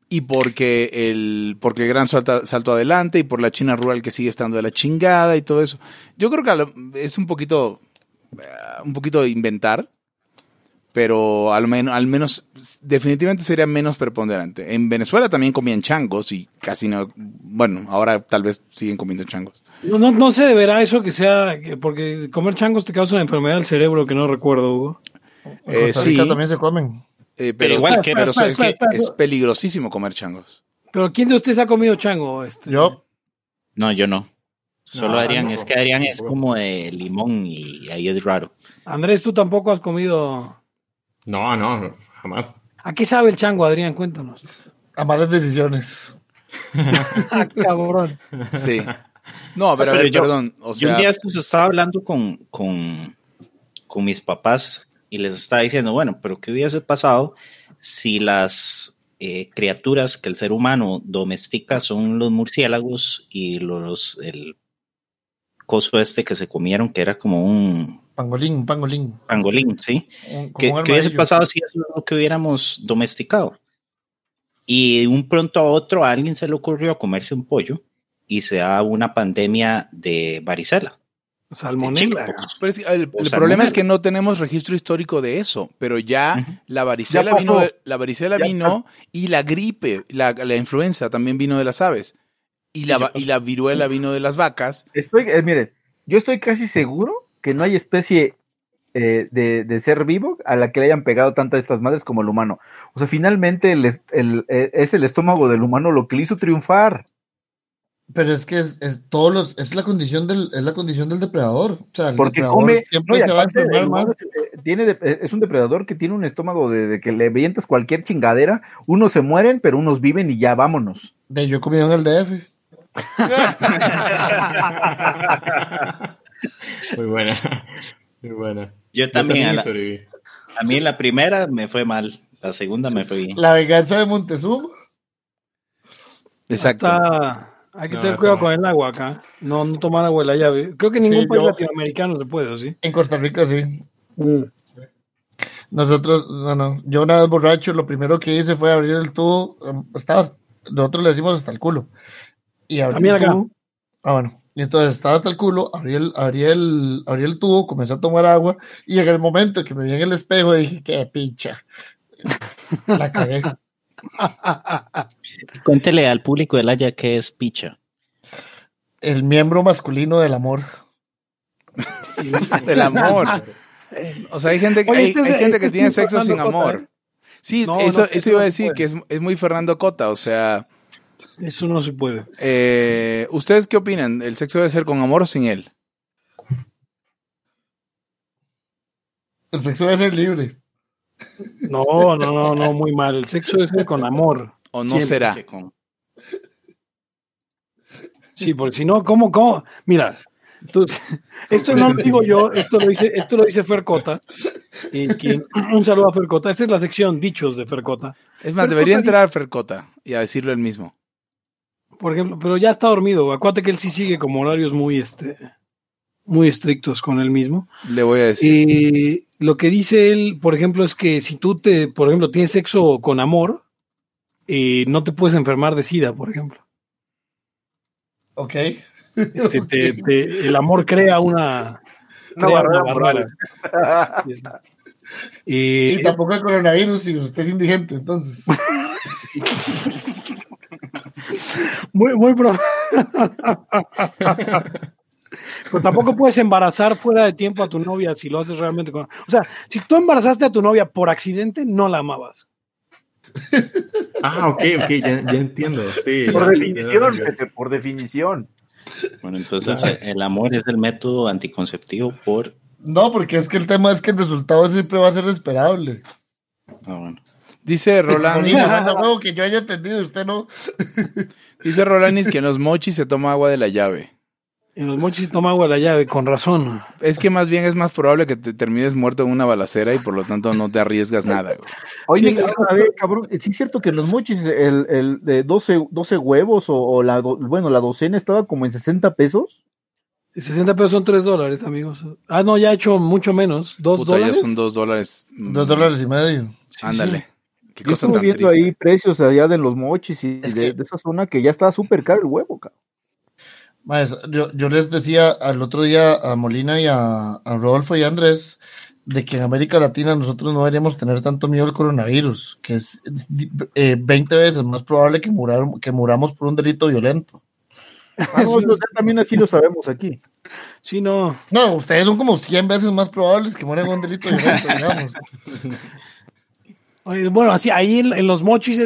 y porque el, porque el gran salto, salto adelante y por la China rural que sigue estando de la chingada y todo eso. Yo creo que es un poquito, eh, un poquito de inventar, pero al menos, al menos definitivamente sería menos preponderante. En Venezuela también comían changos y casi no, bueno, ahora tal vez siguen comiendo changos. No, no, no se deberá eso que sea, que- porque comer changos te causa una enfermedad del cerebro que no recuerdo, Hugo. Eh, Costa Rica sí. también se comen. Eh, Pero pero igual que- pero espera, es, que espera, espera. es peligrosísimo comer changos. Pero ¿quién de ustedes ha comido chango? Este? Yo, No, yo no. Solo No, Adrián, no, es que Adrián es como de limón y ahí es raro. Andrés, tú tampoco has comido... No, no, jamás. ¿A qué sabe el chango, Adrián? Cuéntanos. a malas decisiones. Ah, cabrón. Sí. No, pero a Pero ver, yo- perdón. O Yo un día pues, estaba hablando con, con, con mis papás y les estaba diciendo, bueno, pero ¿qué hubiese pasado si las eh, criaturas que el ser humano domestica son los murciélagos y los el coso este que se comieron, que era como un Pangolín, pangolín. pangolín, ¿sí? Un- como ¿Qué, un qué hubiese pasado si es lo que hubiéramos domesticado? Y de un pronto a otro a alguien se le ocurrió comerse un pollo y se da una pandemia de varicela. Salmonella. chicos. pero es que el, problema no- es que no tenemos registro histórico de eso, pero ya la varicela Ya vino, la varicela Ya vino y la gripe, la, la influenza también vino de las aves y la, y la viruela vino de las vacas. Estoy, eh, miren, yo estoy casi seguro que no hay especie eh, de, de ser vivo a la que le hayan pegado tantas estas madres como el humano. O sea, finalmente el es- el- eh, es el estómago del humano lo que le hizo triunfar. Pero es que es, es todos los, es la condición del, es la condición del depredador. O sea, el Porque depredador come, siempre no, se va a el enfermar más. eh, tiene de- eh, es un depredador que tiene un estómago de, de que le avientas cualquier chingadera, unos se mueren, pero unos viven y ya vámonos. De yo he comido en el DF. Muy buena. Muy buena. Yo también, a, la- sobreviví. a mí la primera me fue mal, la segunda me fue bien. La venganza de Montezuma. Exacto. Hay que No, tener cuidado no. con el agua acá. No, no tomar agua de la llave. Creo que ningún Sí, país yo- latinoamericano se puede, ¿o ¿sí? En Costa Rica sí. Nosotros, no, no. Yo una vez borracho, lo primero que hice fue abrir el tubo. Estaba, nosotros le decimos hasta el culo. Y abrí También el acá. tubo. Ah, bueno. Y entonces estaba hasta el culo, abrí el, abrí el, abrí el tubo, comencé a tomar agua. Y en el momento que me vi en el espejo dije, qué picha. La cagué. Cuéntele al público del Haya qué es picha. El miembro masculino del amor. Del amor. O sea, hay gente, Oye, hay, este hay gente este que es tiene sexo sin amor. ¿eh? Sí, No, eso, no, eso eso iba a decir, puede. que es, es muy Fernando Cota. O sea, Eso no se puede. eh, ¿ustedes qué opinan? ¿El sexo debe ser con amor o sin él? El sexo debe ser libre. No, no, no, no, muy mal. El sexo es con amor. ¿O no Siempre será? Sí, porque si no, ¿cómo, cómo? Mira, tú- esto no lo digo yo, esto lo dice, esto lo dice Fercota. Y un saludo a Fercota. Esta es la sección dichos de Fercota. Es más, Pero debería entrar Fercota y a decirlo él mismo. Por ejemplo, pero ya está dormido. Acuérdate que él sí sigue como horarios muy, este, muy estrictos con él mismo. Le voy a decir. Y lo que dice él, por ejemplo, es que si tú te, por ejemplo, tienes sexo con amor, eh, no te puedes enfermar de sida, por ejemplo. Ok. Este, te- te- el amor crea una, crea barrera una moral. barrera. Y, Y tampoco hay coronavirus si usted es indigente, entonces. muy, muy pro- Pero tampoco puedes embarazar fuera de tiempo a tu novia si lo haces realmente con. O sea, si tú embarazaste a tu novia por accidente, no la amabas. Ah, ok, ok, ya, ya entiendo. Sí, Por ya, definición. Pepe, por definición. Bueno, entonces eh, el amor es el método anticonceptivo por... No, porque es que el tema es que el resultado siempre va a ser esperable. ah, bueno. Dice Rolanis, No, no, que yo haya entendido, usted no. dice Rolanis que en los mochis se toma agua de la llave. En los mochis toma agua de la llave, con razón. Es que más bien es más probable que te termines muerto en una balacera y por lo tanto no te arriesgas nada. güey. Oye, Sí. a ver, cabrón, sí es cierto que en los mochis el, el de 12, 12 huevos o, o la, bueno, la docena estaba como en 60 pesos. 60 pesos son 3 dólares, amigos. Ah, no, ya ha hecho mucho menos. ¿2 Puta, ya dólares? son dos dólares. Mm, Dos dólares y medio. Ándale. Qué Yo estuve viendo triste. ahí precios allá de los mochis y Es de, que- de esa zona que ya estaba súper caro el huevo, cabrón. Maes, yo, yo les decía al otro día a Molina y a, a Rodolfo y a Andrés de que en América Latina nosotros no deberíamos tener tanto miedo al coronavirus, que es eh, 20 veces más probable que, murar, que muramos por un delito violento. Ah, no, también así lo sabemos aquí. Sí, no. No, ustedes son como 100 veces más probables que mueran por un delito violento, digamos. Bueno, así ahí en, los mochis,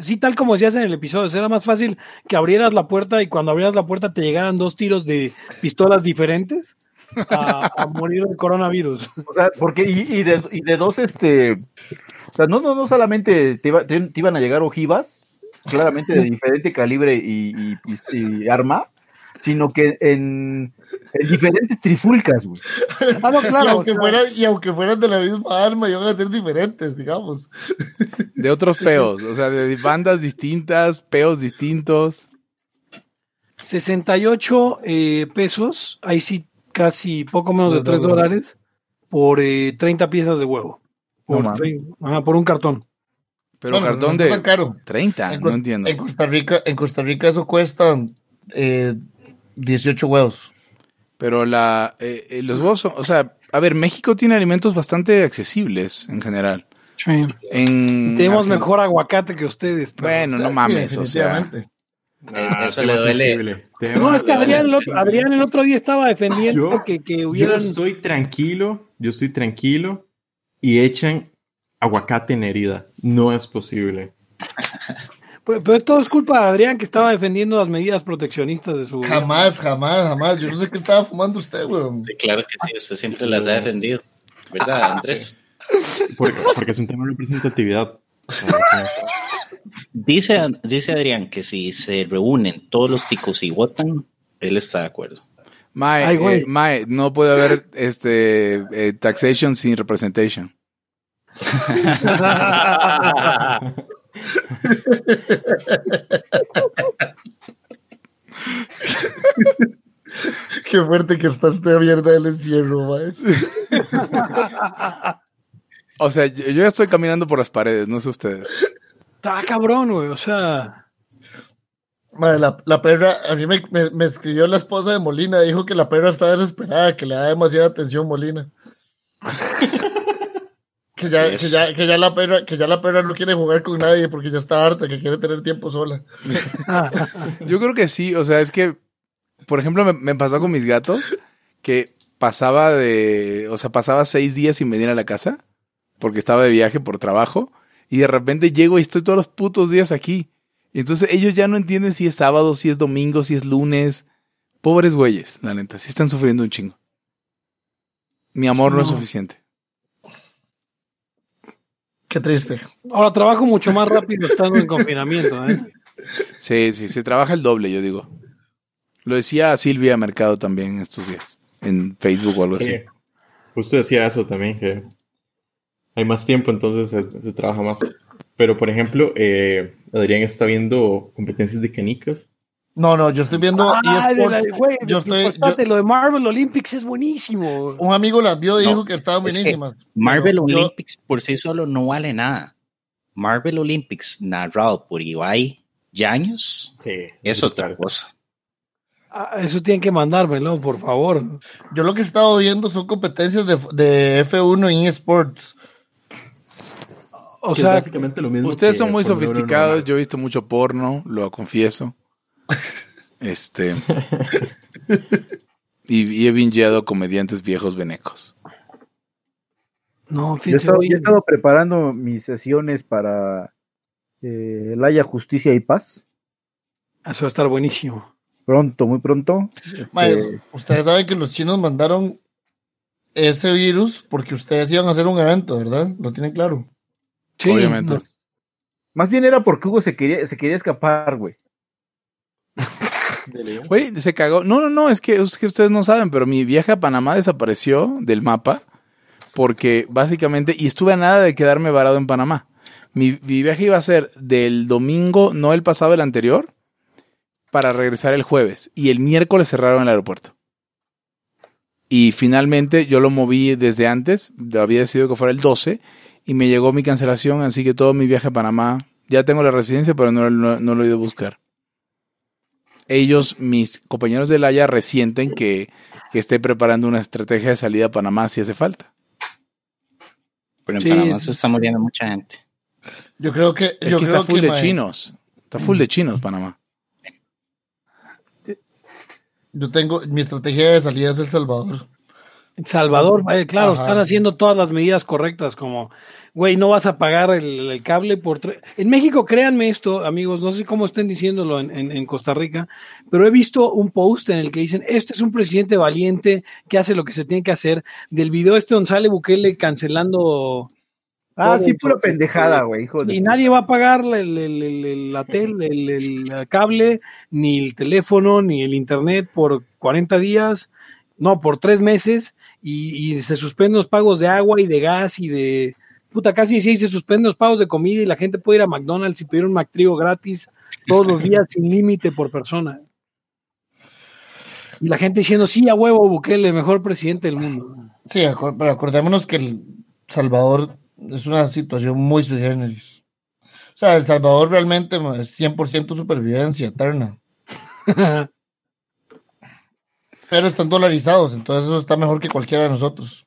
sí, tal como decías en el episodio, era más fácil que abrieras la puerta y cuando abrieras la puerta te llegaran dos tiros de pistolas diferentes a, a morir del coronavirus. O sea, porque, y, y de, dos, este, o sea, no, no, no solamente te, iba- te- te iban a llegar ojivas, claramente de diferente calibre y- y arma, sino que en, en diferentes trifulcas, güey. Ah, no, y, aunque o sea, fueran, y aunque fueran de la misma arma, iban a ser diferentes, digamos. De otros peos, o sea, de bandas distintas, peos distintos. 68 eh, pesos, ahí sí casi poco menos de Dos 3 dólares. por eh, 30 piezas de huevo. Por, No mames. trein- ajá, por un cartón. Pero Bueno, cartón no de caro. 30, En, no entiendo. en Costa Rica, en Costa Rica eso cuesta eh, 18 huevos. Pero la, eh, eh, los huevos son, o sea, a ver, México tiene alimentos bastante accesibles en general. Sí. En Tenemos mejor aguacate que ustedes. pero- Bueno, no Sí, mames, o sea. Ah, Eso le duele. No, es que Adrián el, otro. Adrián el otro día estaba defendiendo Yo- que, que Yo hubieran. estoy tranquilo, yo estoy tranquilo y echan aguacate en herida. No es posible. Pero, pero todo es culpa de Adrián que estaba defendiendo las medidas proteccionistas de su. Jamás, jamás, jamás. Yo no sé qué estaba fumando usted, weón. Sí, claro que sí, usted siempre las ha defendido. ¿Verdad, Andrés? Porque, porque es un tema de representatividad. Dice, dice Adrián que si se reúnen todos los ticos y votan, él está de acuerdo. Mae, Ay, eh, Mae, no puede haber este eh, taxation sin representation. Qué fuerte que está esta mierda del encierro, maes. O sea, yo, yo ya estoy caminando por las paredes, no sé ustedes. Está cabrón, güey. O sea, Madre, la, la perra, a mí me, me- me escribió la esposa de Molina, dijo que la perra está desesperada, que le da demasiada atención Molina. Que, ya, que, ya, que, ya la perra, que ya la perra no quiere jugar con nadie porque ya está harta, que quiere tener tiempo sola. Yo creo que sí, o sea, es que, por ejemplo, me, me pasó con mis gatos que pasaba de, o sea, pasaba seis días sin venir a la casa porque estaba de viaje por trabajo y de repente llego y estoy todos los putos días aquí. Y entonces ellos ya no entienden si es sábado, si es domingo, si es lunes. Pobres güeyes, la neta, sí están sufriendo un chingo. Mi amor no, es suficiente. Qué triste. ahora trabajo mucho más rápido estando en confinamiento, ¿eh? Sí, sí, se trabaja el doble, yo digo. Lo decía Silvia Mercado también estos días, en Facebook o algo así. Sí. Justo decía eso también, que hay más tiempo, entonces se, se trabaja más. Pero, por ejemplo, eh, Adrián está viendo competencias de canicas. No, no, yo estoy viendo Ah, de la- güey, Yo estoy- lo de Marvel Olympics es buenísimo. Un amigo las vio y No, dijo que estaban es que buenísimas. Marvel Pero yo- Olympics por sí solo no vale nada. Marvel Olympics narrado por Ibai Yaños Sí. es otra cosa. Ah, eso tienen que mandármelo, por favor. Yo lo que he estado viendo son competencias de, de F1 en eSports. O sea, básicamente lo mismo. Ustedes son muy sofisticados, yo he visto mucho porno, lo confieso. Este. y, y he bingeado comediantes viejos venecos. no, Yo he, fíjense, estado, oye, yo he estado preparando mis sesiones para eh, el Haya Justicia y Paz. eso va a estar buenísimo. Pronto, muy pronto. Este, ustedes saben que los chinos mandaron ese virus porque ustedes iban a hacer un evento, ¿verdad? Lo tienen claro. Sí, Obviamente. no, más bien era porque Hugo se quería, se quería escapar, güey. Güey, se cagó. No, no, no, es que, es que ustedes no saben, pero mi viaje a Panamá desapareció del mapa porque básicamente, y estuve a nada de quedarme varado en Panamá. Mi, mi viaje iba a ser del domingo, no el pasado, el anterior, para regresar el jueves. Y el miércoles cerraron el aeropuerto. Y finalmente yo lo moví desde antes, había decidido que fuera el 12, y me llegó mi cancelación, así que todo mi viaje a Panamá, ya tengo la residencia, pero no, no- no lo he ido a buscar. Ellos, mis compañeros del Haya, resienten que, que esté preparando una estrategia de salida a Panamá si hace falta. Pero en Sí, Panamá es- se está muriendo mucha gente. Yo creo que. Es yo que creo está full de mae, chinos. Está full de chinos, Panamá. Yo tengo. Mi estrategia de salida es El Salvador. Salvador, eh, claro, Ajá. están haciendo todas las medidas correctas, como, güey, no vas a pagar el, el cable por... tre- En México, créanme esto, amigos, no sé cómo estén diciéndolo en, en- en Costa Rica, pero he visto un post en el que dicen, este es un presidente valiente que hace lo que se tiene que hacer, del video este donde sale Bukele cancelando... Ah, Todo, sí, pura pendejada, güey, hijo de Y nadie va a pagar el, el- la tel- el- el cable, ni el teléfono, ni el internet por 40 días, no, por tres meses, y, y se suspenden los pagos de agua y de gas y de... Puta, casi sí, se suspenden los pagos de comida y la gente puede ir a McDonald's y pedir un McTrio gratis todos los días sin límite por persona. Y la gente diciendo, sí, a huevo, Bukele, mejor presidente del mundo. Sí, pero acordémonos que El Salvador es una situación muy sui generis. O sea, El Salvador realmente es 100% supervivencia eterna. Pero están dolarizados, entonces eso está mejor que cualquiera de nosotros.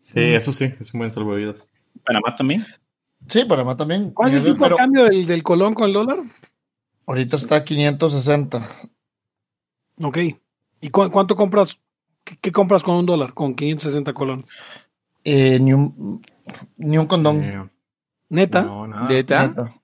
Sí, eso sí, es un buen salvavidas. Panamá también. Sí, Panamá también. ¿Cuál es el tipo de cambio del, del colón con el dólar? ahorita está a 560. Ok. ¿Y cu- cuánto compras? Qué, qué compras con un dólar? Con 560 colones. Eh, ni, un, ni un condón. Neta. no, nada. ¿Neta? Neta.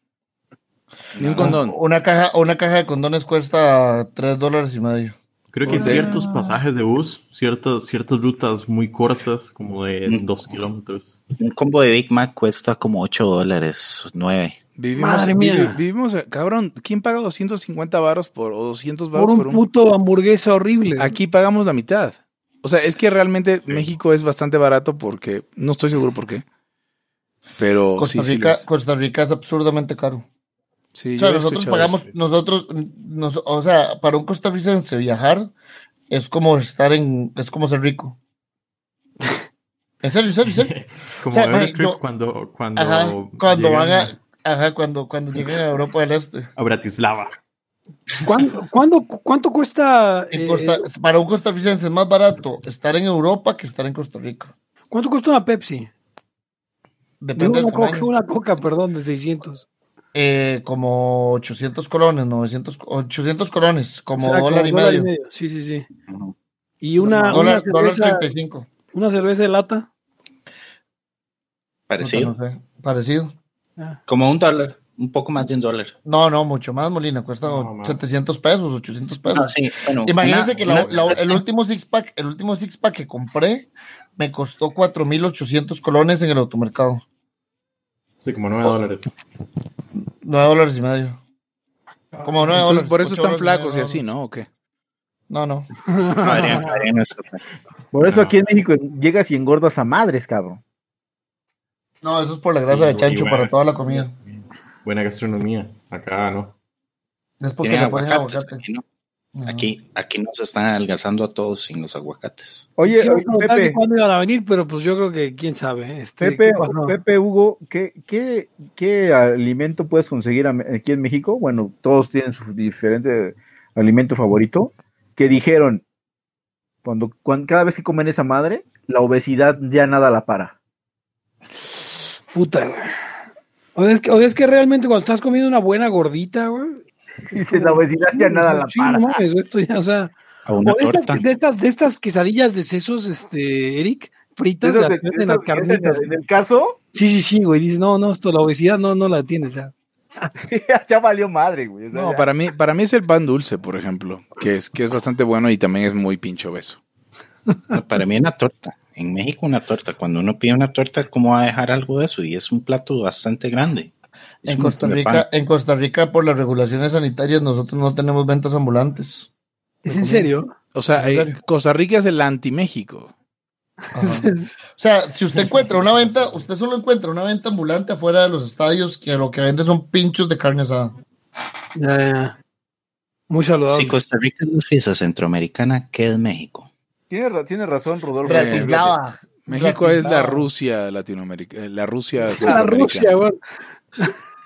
Ni un condón. Una caja, una caja de condones cuesta 3 dólares y medio. Creo que Ok. ciertos pasajes de bus, ciertas, ciertas rutas muy cortas, como de Mm. dos kilómetros. Un combo de Big Mac cuesta como 8 dólares, 9. Vivimos, Madre mía. vivi- vivimos, cabrón, ¿quién paga 250 varos por, o 200 varos Por un por un... puto hamburguesa horrible. Aquí pagamos la mitad. O sea, es que realmente Sí. México es bastante barato porque, no estoy seguro por qué. Pero Costa sí, sí, lo Rica. Costa Rica es absurdamente caro. Sí, o sea, nosotros pagamos, eso. nosotros, nos- o sea, para un costarricense viajar es como estar en, es como ser rico. En serio, en serio, en serio. Como O sea, yo- cuando, cuando, Ajá, cuando van a, ajá, cuando, cuando lleguen a Europa del Este. a Bratislava. ¿Cuándo, cuándo- cuánto cuesta? Eh, Costa- para un costarricense es más barato estar en Europa que estar en Costa Rica. ¿Cuánto cuesta una Pepsi? Depende del coca, una coca, perdón, de 600. Eh, como 800 colones, 900, 800 colones, como O sea, dólar y medio. Sí, sí, sí. Y una, dólar, una, dólar cerveza, 35. una cerveza de lata. Parecido. No sé, parecido. Ah, Como un dólar, un poco más de un dólar. No, no, mucho más, Molina. Cuesta No, más. 700 pesos, 800 pesos. No, sí, bueno, Imagínense una- que la- la- el último six pack, el último six pack que compré me costó 4.800 colones en el automercado. Sí, como 9 dólares. 9 dólares y medio. Como 9 Entonces, dólares. por eso están flacos y así, ¿no? ¿O qué? No, no. Adrián, Adrián Por eso No. aquí en México llegas y engordas a madres, cabrón. No, eso es por la grasa de chancho para toda la comida. Buena gastronomía. Acá no. Es porque le ponen aguacate. Aquí, no. Aquí, aquí nos están adelgazando a todos sin los aguacates. Oye, Sí, oye, Pepe, cuándo iban a venir, pero pues yo creo que quién sabe. Este, Pepe. Pepe, Hugo, ¿qué, qué, ¿qué alimento puedes conseguir aquí en México? Bueno, todos tienen su diferente alimento favorito. Que dijeron, cuando, cuan- cada vez que comen esa madre, la obesidad ya nada la para. Puta, güey. O es, que, o es que realmente cuando estás comiendo una buena gordita, güey. Dice, la obesidad ya nada la Sí, para. no mames, esto ya, o sea. O de estas, de estas, de estas quesadillas de sesos, este, Eric, fritas, de, de- en las carnitas. en el caso, Sí, sí, sí, güey. Dices, no, no, esto, la obesidad no, no la tienes. Ya. ya valió madre, güey. O sea, No, ya- para mí, para mí es el pan dulce, por ejemplo, que es, que es bastante bueno y también es muy pincho beso. No, Para mí una torta. En México una torta. Cuando uno pide una torta, ¿cómo va a dejar algo de eso? Y es un plato bastante grande. En Costa Rica, en Costa Rica, por las regulaciones sanitarias, nosotros no tenemos ventas ambulantes. ¿Es en serio? O sea, ¿En eh, serio? Costa Rica es el anti-México. O sea, si usted encuentra una venta, usted solo encuentra una venta ambulante afuera de los estadios que lo que vende son pinchos de carne asada. Ya, ya, ya. Muy saludable. Si Costa Rica es la fiesta centroamericana, ¿qué es México? Tiene, ra- tiene razón, Rodolfo. Bratislava. México es la. Rusia latinoamericana, la Rusia la. Rusia, güey.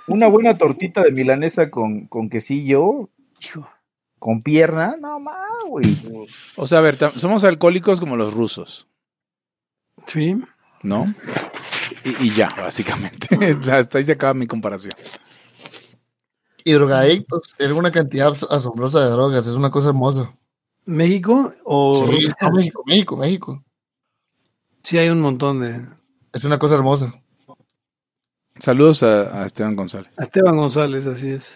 Una buena tortita de milanesa con, con quesillo, Hijo. con pierna, no más, güey. O sea, a ver, somos alcohólicos como los rusos, Sí. ¿no? Y, y ya, básicamente. Hasta ahí se acaba mi comparación. Y drogadictos. Tienen una cantidad asombrosa de drogas. Es una cosa hermosa. ¿México o Sí, México, México, México. Sí, hay un montón de. Es una cosa hermosa. Saludos a, a Esteban González. A Esteban González, así es.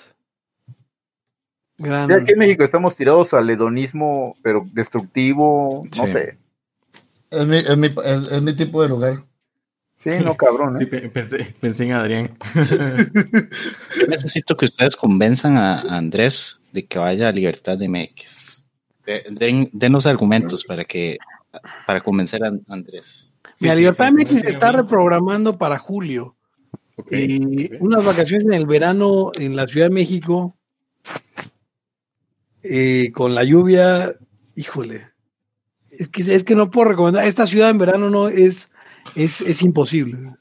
Gran. Ya aquí en México estamos tirados al hedonismo, pero destructivo, no sé. Es mi, es, mi, es, es mi tipo de lugar. Sí, no, cabrón. ¿eh? Sí, pe- pensé, pensé en Adrián. Yo necesito que ustedes convenzan a, Andrés de que vaya a Libertad de MX. De- den- denos argumentos para que para convencer a Andrés. Mira, Sí, Libertad sí, sí, MX sí, se está sí. reprogramando para julio. Ok, Y ok. unas vacaciones en el verano en la Ciudad de México. eh, con la lluvia, híjole. Es que, es que no puedo recomendar. Esta ciudad en verano no es, es, es imposible.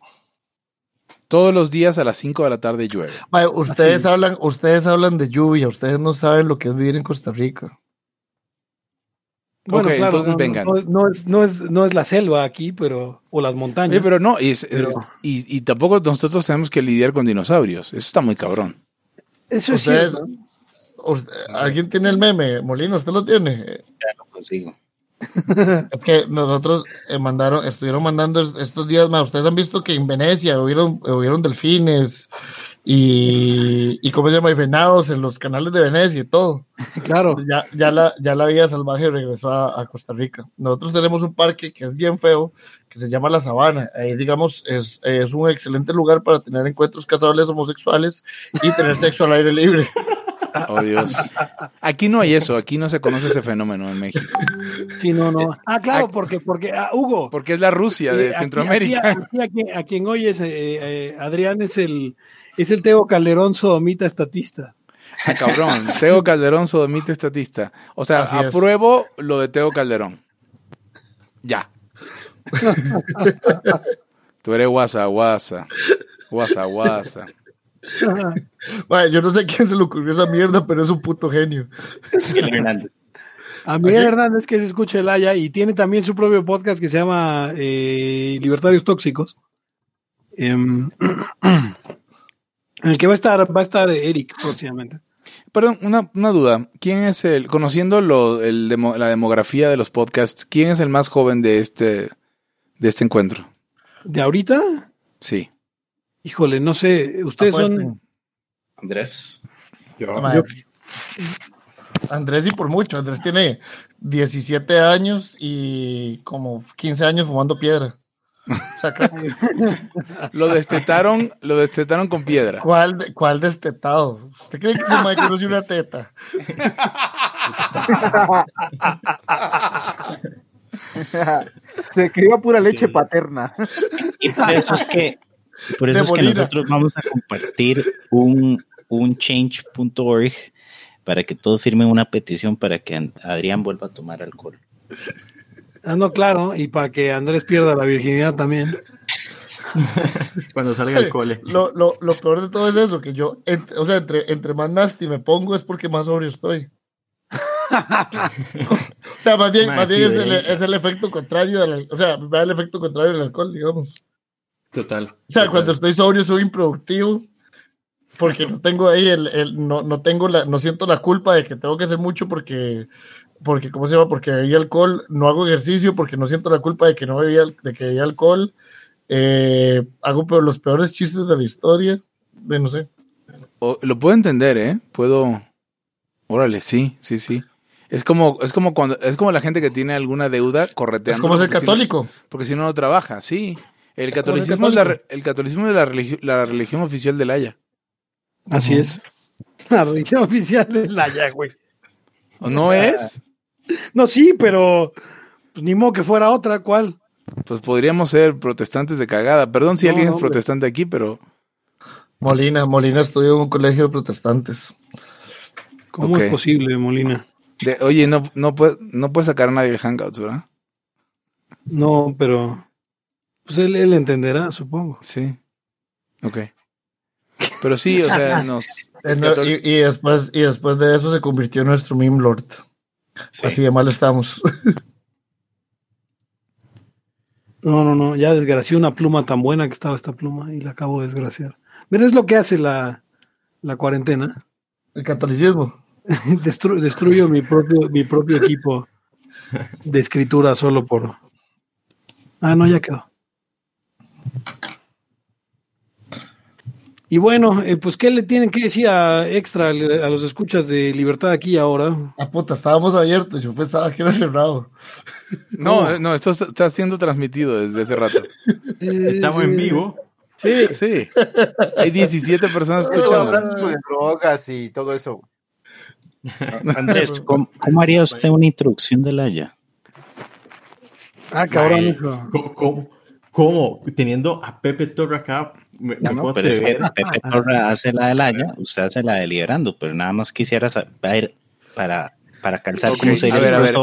Todos los días a las 5 de la tarde llueve. Ustedes Así. hablan, ustedes hablan de lluvia, ustedes no saben lo que es vivir en Costa Rica. Ok, entonces no, vengan. No, no es- no es, no, es, la selva aquí, pero. O las montañas. Oye, pero no, y, es- Pero- y, y tampoco nosotros tenemos que lidiar con dinosaurios. Eso está muy cabrón. Eso es Ustedes, cierto. usted- ¿Alguien tiene el meme? Molino, ¿usted lo tiene? Ya lo consigo. Es que nosotros eh, mandaron, estuvieron mandando es- estos días más. Ustedes han visto que en Venecia hubieron, hubieron delfines y, y ¿cómo se llama? Y venados en los canales de Venecia y todo. Claro. Ya, ya, la, ya la vida salvaje regresó a, a Costa Rica. Nosotros tenemos un parque que es bien feo, que se llama La Sabana. Ahí, digamos, es, es un excelente lugar para tener encuentros casables homosexuales y tener sexo al aire libre. Oh, Dios. Aquí no hay eso, aquí no se conoce ese fenómeno en México. Sí, no, no. Ah, claro, porque, porque ah, Hugo. Porque es la Rusia de aquí- Centroamérica. Aquí, aquí a, quien, a quien oyes, eh, eh, Adrián, es el, es el Teo Calderón sodomita estatista. Ah, cabrón, Teo Calderón sodomita estatista. O sea, Así es. apruebo lo de Teo Calderón. Ya. Tú eres guasa, guasa. Guasa, guasa. Bueno, yo no sé quién se le ocurrió esa mierda, pero es un puto genio. Miguel Hernández. A Miguel Hernández, que se escucha el Haya, y tiene también su propio podcast que se llama eh, Libertarios Tóxicos. Em, en el que va a estar, va a estar Eric próximamente. Perdón, una, una duda. ¿Quién es el, conociendo lo, el demo- la demografía de los podcasts, quién es el más joven de este, de este encuentro? ¿De ahorita? Sí. Híjole, no sé. Ustedes son. Andrés. Yo, Madre. Andrés y por mucho. Andrés tiene 17 años y como 15 años fumando piedra. O sea, creo- Lo destetaron, lo destetaron con piedra. ¿cuál, ¿Cuál destetado? ¿Usted cree que ese mae conoce una teta? Se escriba pura leche paterna. Y por eso es que, por eso es que nosotros vamos a compartir un, un change.org para que todos firmen una petición para que Adrián vuelva a tomar alcohol. Ah, no, claro. Y para que Andrés pierda la virginidad también. cuando salga del cole. Lo, lo, lo peor de todo es eso, que yo, ent- o sea, entre, entre más nasty me pongo es porque más sobrio estoy. o sea, más bien, más bien es, el, de- es el efecto contrario del, o sea, me da el efecto contrario del alcohol, digamos. Total. O sea, Total. cuando estoy sobrio soy improductivo porque no tengo ahí el, el- no, no tengo la, no siento la culpa de que tengo que hacer mucho porque, porque, ¿cómo se llama? Porque bebí alcohol, no hago ejercicio porque no siento la culpa de que no bebí, al- de que bebí alcohol, eh, hago peor- los peores chistes de la historia, de no sé. O- lo puedo entender, ¿eh? Puedo. Órale, sí, sí, sí. Es como, es como cuando, es como la gente que tiene alguna deuda correteando. Es como ser porque si no- católico. porque si no, no trabaja, sí. El catolicismo es la, el catolicismo es la, religi- la religión oficial del Haya. Así es. La religión oficial de la ya, güey. ¿O no es? No, sí, pero pues, ni modo que fuera otra, ¿cuál? Pues podríamos ser protestantes de cagada. Perdón si No, alguien es hombre. protestante aquí, pero Molina, Molina estudió en un colegio de protestantes. ¿Cómo es posible, Molina? de- oye, no, no puede, no puede sacar a nadie de Hangouts, ¿verdad? No, pero pues él, él entenderá, supongo. Sí. Ok. Pero sí, o sea, nos. Y, y después, y después de eso se convirtió en nuestro meme lord. Así de mal estamos. No, no, no, ya desgracié una pluma tan buena que estaba esta pluma y la acabo de desgraciar. Mira, es lo que hace la, la cuarentena. El catolicismo. Destru- destruyo mi propio, mi propio equipo de escritura solo por. Ah, no, ya quedó. Y bueno, eh, pues, ¿qué le tienen que decir a extra a los escuchas de Libertad aquí y ahora? Ah, puta, estábamos abiertos. Yo pensaba que era cerrado. No, eh, no, esto está- siendo transmitido desde hace rato. Estamos en vivo. Sí, Sí. Hay 17 personas escuchando. Hablando de drogas y todo eso. Andrés, ¿cómo, cómo haría usted una introducción del Haya? Ah, cabrón. ¿Cómo, cómo, cómo? Teniendo a Pepe Torre acá, me, me no, puedo Pero es que? Pepe Torra hace la del Haya, usted hace la de Liberando, pero nada más quisiera saber para, para calzar Ok, cómo se dice a ver, a ver.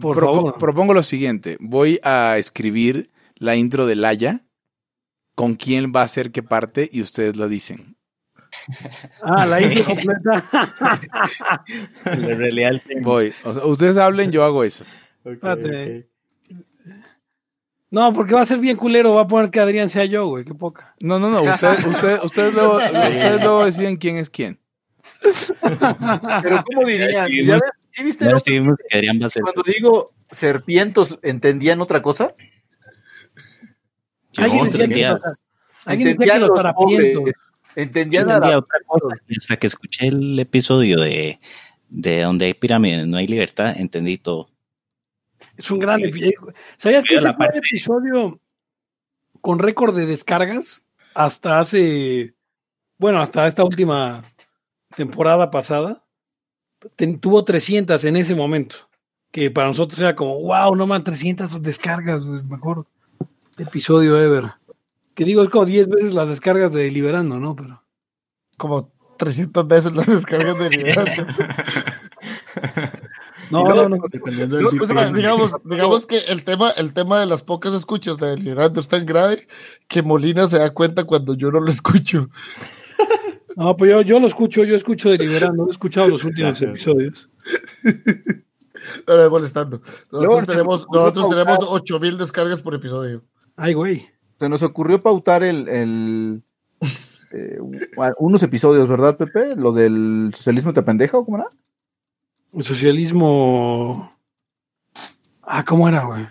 Por Propo- favor. Propongo lo siguiente. Voy a escribir la intro de Laya. Con quién va a ser qué parte y ustedes lo dicen. Ah, la intro completa. En realidad, el tema- Voy. O sea, ustedes hablen, yo hago eso. Ok, Espérate. No, porque va a ser bien culero. Va a poner que Adrián sea yo, güey. Qué poca. No, no, no. Ustedes, ustedes, ustedes, luego, ustedes luego deciden quién es quién. Pero ¿cómo dirían? Sí, ¿Ya ves? ¿Sí viste ya no? decidimos que Adrián va a ser. cuando digo serpientos, ¿entendían otra cosa? Yo Alguien decía que alguien decía Entendían que los harapientos. pobres. Entendía otra cosa. Hasta que escuché el episodio de, de donde hay pirámides, no hay libertad, entendí todo. Es un gran episodio. ¿Sabías que ese la fue el parte. episodio con récord de descargas hasta hace, bueno, hasta esta última temporada pasada? Ten- tuvo 300 en ese momento, que para nosotros era como, wow, no man, 300 descargas, es mejor episodio ever. Que digo, es como 10 veces las descargas de Liberando, ¿no? Pero Como 300 veces las descargas de Liberando. no, no, no. Dependiendo del O sea, VPN. digamos, digamos que el tema, el tema de las pocas escuchas de Liberando es tan grave que Molina se da cuenta cuando yo no lo escucho. No, pues yo, yo lo escucho, yo escucho de Liberando, he escuchado los últimos Gracias. episodios. Ahora molestando. Nosotros tenemos, nosotros tenemos pautar- 8000 descargas por episodio. Ay, güey. Se nos ocurrió pautar el, el eh, unos episodios, ¿verdad, Pepe? Lo del socialismo te pendeja o cómo era? Socialismo. Ah, ¿cómo era, güey?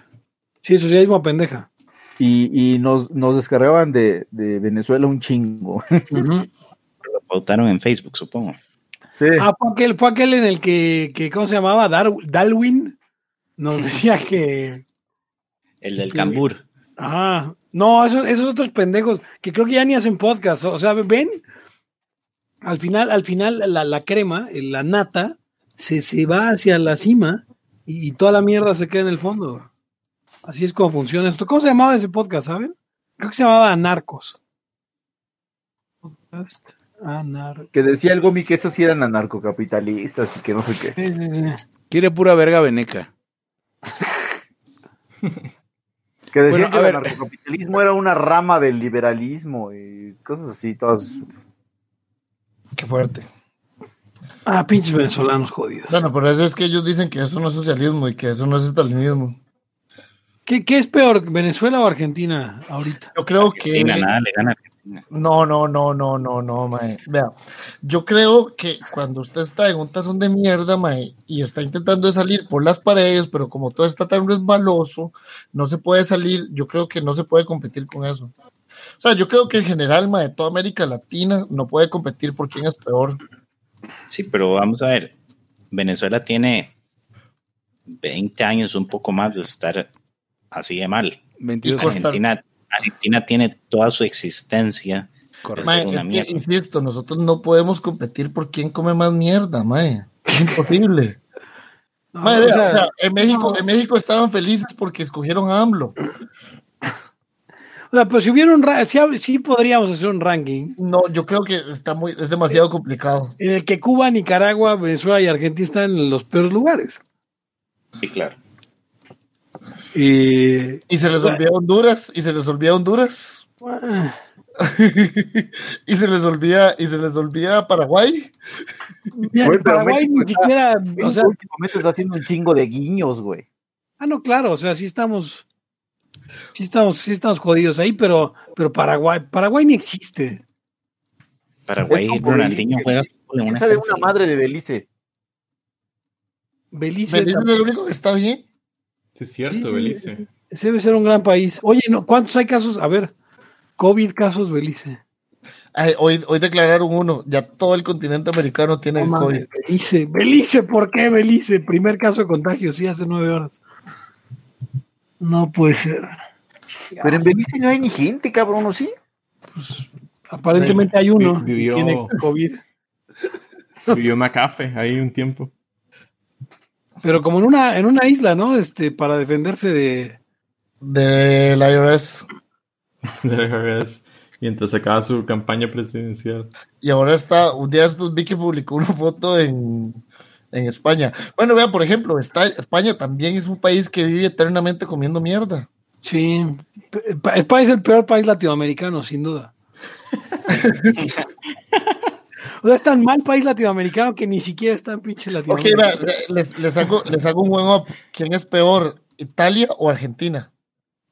Sí, socialismo pendeja. Y, y nos, nos descargaban de, de Venezuela un chingo. Lo pautaron en Facebook, supongo. Sí. Ah, fue aquel, fue aquel en el que, que ¿cómo se llamaba? Dar- Darwin nos decía que. El del cambur. Ah, no, esos, esos otros pendejos que creo que ya ni hacen podcast. O sea, ven, al final, al final la, la crema, la nata, se, se va hacia la cima y, y toda la mierda se queda en el fondo. Así es como funciona esto. ¿Cómo se llamaba ese podcast, saben? Creo que se llamaba Anarcos. Podcast Anar- Que decía el Gomi que esos sí eran anarcocapitalistas y que no sé qué. Sí, sí, sí. Quiere pura verga veneca. Que decían Bueno, a que el anarcocapitalismo era una rama del liberalismo y cosas así, todas. Qué fuerte. Ah, pinches venezolanos jodidos. Bueno, pero eso es que ellos dicen que eso no es socialismo y que eso no es estalinismo. ¿Qué, qué es peor, Venezuela o Argentina ahorita? Yo creo que. Nada le gana Argentina. No, no, no, no, no, no, mae. Vea, yo creo que cuando usted está en un tazón de mierda, mae, y está intentando de salir por las paredes, pero como todo está tan resbaloso, no se puede salir, yo creo que no se puede competir con eso. O sea, yo creo que en general, mae, toda América Latina no puede competir por quién es peor. Sí, pero vamos a ver. Venezuela tiene 20 años, un poco más de estar así de mal. 22 Y Costa- años. Argentina, Argentina tiene toda su existencia. Correcto. Mae, es una es que, mierda. insisto, nosotros no podemos competir por quién come más mierda, mae. Es imposible. No, Mae, o vea, sea, o sea, en México, en México estaban felices porque escogieron a AMLO. O sea, pero si hubiera un sí, sí podríamos hacer un ranking No, yo creo que está muy, es demasiado complicado. en el que Cuba, Nicaragua, Venezuela y Argentina están en los peores lugares. Sí, claro. Y Y se les olvida Honduras, y se les olvida Honduras, y se les olvida, y se les olvida Paraguay. mira, Paraguay México ni está- siquiera, o sea, últimamente está haciendo un chingo de guiños, güey. ah no, claro, o sea, sí estamos, sí estamos, sí estamos jodidos ahí, pero, pero Paraguay, Paraguay ni existe. Paraguay, Ronaldinho Belice. juega fútbol en ¿Quién una sabe una madre de Belice? Belice, Belice es el único que está bien. Sí, es cierto, Sí. Belice. ese debe ser un gran país. Oye, no, ¿cuántos hay casos? A ver, COVID casos Belice. Ay, hoy, hoy declararon uno, ya todo el continente americano tiene el COVID. Belice, Belice, ¿por qué Belice? Primer caso de contagio, sí, hace nueve horas. No puede ser. Pero en Belice no hay ni gente, cabrón, ¿o sí? Aparentemente hay uno Vi- vivió- que tiene COVID. Vivió McAfee ahí un tiempo. Pero como en una, en una isla, ¿no? Este, para defenderse de. Del IRS. de la IRS, mientras acaba su campaña presidencial. Y ahora está, un día estos vi que publicó una foto en, en España. Bueno, vea, por ejemplo, está, España también es un país que vive eternamente comiendo mierda. Sí. Pa- España es el peor país latinoamericano, sin duda. o sea, es tan mal país latinoamericano que ni siquiera está en pinche Ok, Latinoamérica. vea, les, les hago, les hago un buen up. ¿Quién es peor, Italia o Argentina?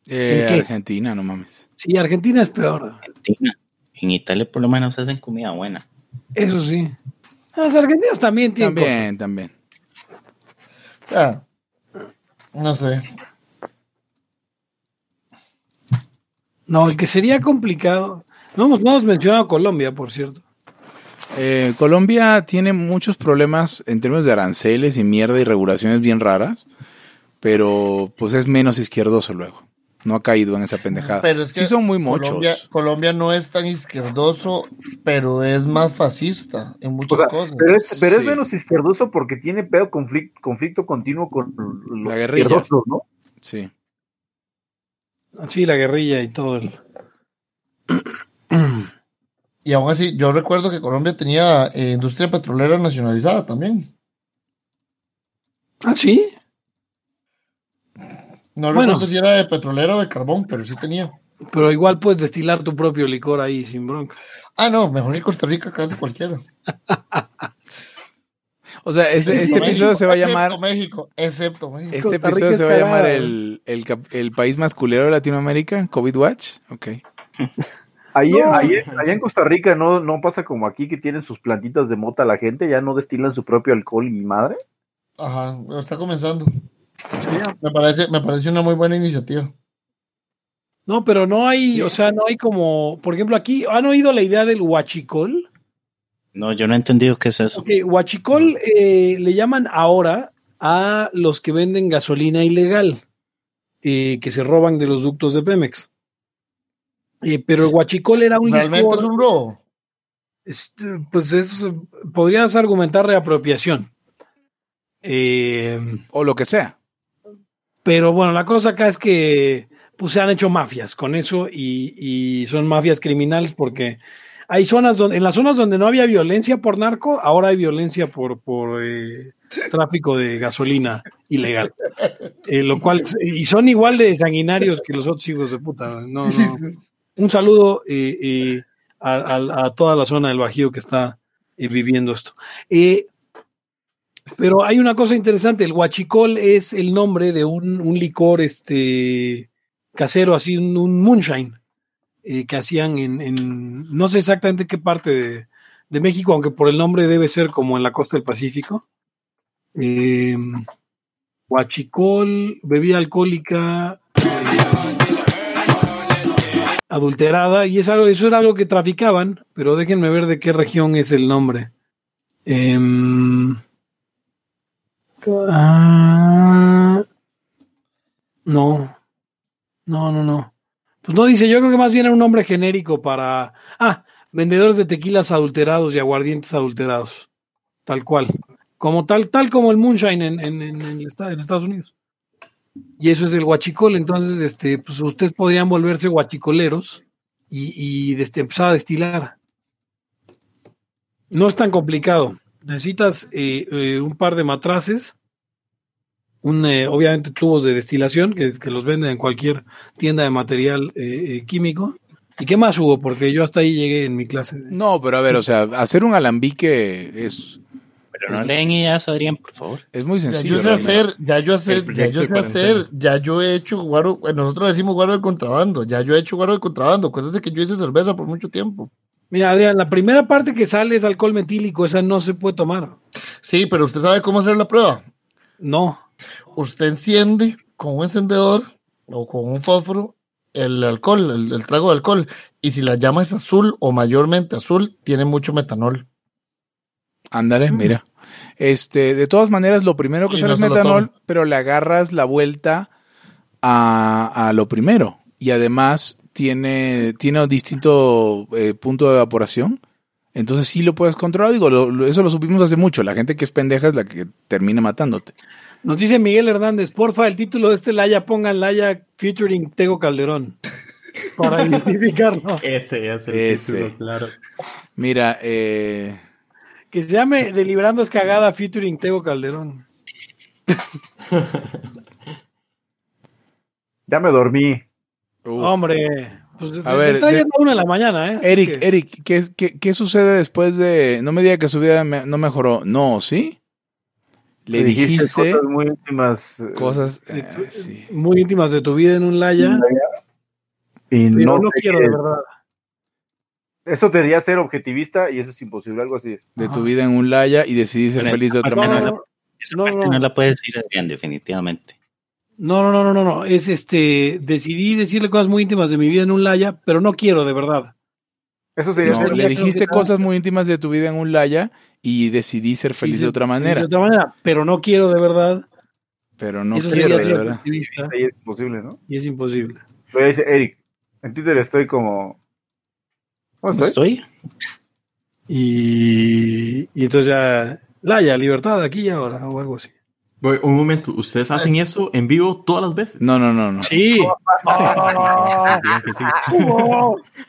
Eh, ¿En qué? Argentina, no mames. Sí, Argentina es peor. Argentina. En Italia por lo menos hacen comida buena. Eso sí. Los argentinos también tienen cosas. También, también. O sea, no sé. No, el que sería complicado. No hemos, no hemos mencionado Colombia, por cierto. Eh, Colombia tiene muchos problemas en términos de aranceles y mierda y regulaciones bien raras, pero pues es menos izquierdoso luego. No ha caído en esa pendejada. Pero es que sí son muy mochos. Colombia, Colombia no es tan izquierdoso, pero es más fascista en O muchas sea, cosas. pero es, pero es Sí. menos izquierdoso porque tiene pedo conflicto, conflicto continuo con los La guerrilla. izquierdosos, ¿no? Sí. Sí, la guerrilla y todo el... Y aún así, yo recuerdo que Colombia tenía eh, industria petrolera nacionalizada también. Ah, sí. No Bueno. recuerdo si era de petrolera o de carbón, pero sí tenía. Pero igual puedes destilar tu propio licor ahí sin bronca. Ah, no, mejor que Costa Rica, casi cualquiera. O sea, este, este México, episodio se va a excepto llamar. México, excepto México. Este episodio se va a llamar el, el, el país más culero de Latinoamérica, COVID Watch. Ok. Ahí, No. ahí- allá en Costa Rica no, no pasa como aquí que tienen sus plantitas de mota la gente, ya no destilan su propio alcohol y madre. Ajá, está comenzando. Me parece, me parece una muy buena iniciativa. No, pero no hay, o sea, no hay como, por ejemplo, aquí, ¿han oído la idea del huachicol? No, yo no he entendido qué es eso. Ok, huachicol eh, le llaman ahora a los que venden gasolina ilegal, eh, que se roban de los ductos de Pemex. Eh, pero el huachicol era un Realmente licor, es un robo. este, pues es, podrías argumentar reapropiación. Eh, O lo que sea. Pero bueno, la cosa acá es que pues se han hecho mafias con eso y, y son mafias criminales porque hay zonas donde, en las zonas donde no había violencia por narco, ahora hay violencia por, por eh, tráfico de gasolina ilegal. Eh, lo cual, y son igual de sanguinarios que los otros hijos de puta. No, no. Un saludo eh, a, a- a toda la zona del Bajío que está viviendo esto. Pero hay una cosa interesante, el huachicol es el nombre de un, un licor este, casero, así un, un moonshine, eh, que hacían en, en- no sé exactamente qué parte de, de México, aunque por el nombre debe ser como en la costa del Pacífico. Eh, huachicol, bebida alcohólica eh, adulterada, y es algo, eso era algo que traficaban, pero déjenme ver de qué región es el nombre. Em, Ah, no, no, no, no. Pues no dice, yo creo que más bien era un nombre genérico para... Ah, vendedores de tequilas adulterados y aguardientes adulterados. Tal cual. Como tal, tal como el moonshine en, en, en, Estados Unidos. Y eso es el huachicol. Entonces, este, pues ustedes podrían volverse huachicoleros y, y este, empezar a destilar. No es tan complicado. Necesitas eh, eh, un par de matraces, un, eh, obviamente tubos de destilación que, que los venden en cualquier tienda de material eh, eh, químico. ¿Y qué más hubo? Porque yo hasta ahí llegué en mi clase. No, pero a ver, o sea, hacer un alambique es, Pero no leen ideas, Adrián, por favor. es muy Ya sencillo. yo sé hacer, ya yo hacer, ya yo sé hacer, ya yo he hecho guaro, bueno, nosotros decimos guaro de contrabando, ya yo he hecho guaro de contrabando, acuérdense que yo hice cerveza por mucho tiempo. Mira, Adrián, la primera parte que sale es alcohol metílico, esa no se puede tomar. Sí, pero usted sabe cómo hacer la prueba. No. Usted enciende con un encendedor o con un fósforo el alcohol, el, el trago de alcohol, y si la llama es azul o mayormente azul, tiene mucho metanol. Ándale, mira. Este, de todas maneras, lo primero que Y sale no es metanol, pero le agarras la vuelta a, a lo primero. Y además tiene, tiene un distinto eh, punto de evaporación. Entonces sí lo puedes controlar. Digo, lo- lo- eso lo supimos hace mucho. La gente que es pendeja es la que termina matándote. Nos dice Miguel Hernández, porfa, el título de este Laya pongan Laya featuring Tego Calderón. Para identificarlo. Ese es el Ese. título, claro. Mira, eh, Que se llame Deliberando es cagada featuring Tego Calderón. Ya me dormí. Uf. Hombre, pues A ver, una de la mañana, ¿eh? Eric, que- Eric, ¿qué, qué, qué sucede después de.? No me diga que su vida me- no mejoró. No, ¿sí? Le dijiste, cosas muy íntimas. eh, cosas. de tu- sí. muy íntimas de tu vida en un Laya. y Pero no, quiero, de verdad. Eso debería ser objetivista y eso es imposible, algo así. De Ajá. tu vida en un laya y decidí ser Pero- feliz de otra No, manera. no, Esa No, parte no. no. la puede decir Adrián, definitivamente. No, no, no, no, no, no. Es este, decidí decirle cosas muy íntimas de mi vida en un Laya, pero no quiero, de verdad. Eso sería No, le dijiste cosas muy íntimas de tu vida en un laya y decidí ser feliz Sí, de otra manera. De otra manera, pero no quiero de verdad. Pero no Eso quiero, de verdad. ahí es imposible, ¿no? y es imposible. Pero dice Eric, en Twitter estoy como... ¿Cómo ¿Cómo estoy? estoy? Y, y entonces ya, Laya, libertad aquí y ahora, o algo así. Voy, un momento, ¿ustedes hacen eso en vivo todas las veces? No, no, no, no. Sí.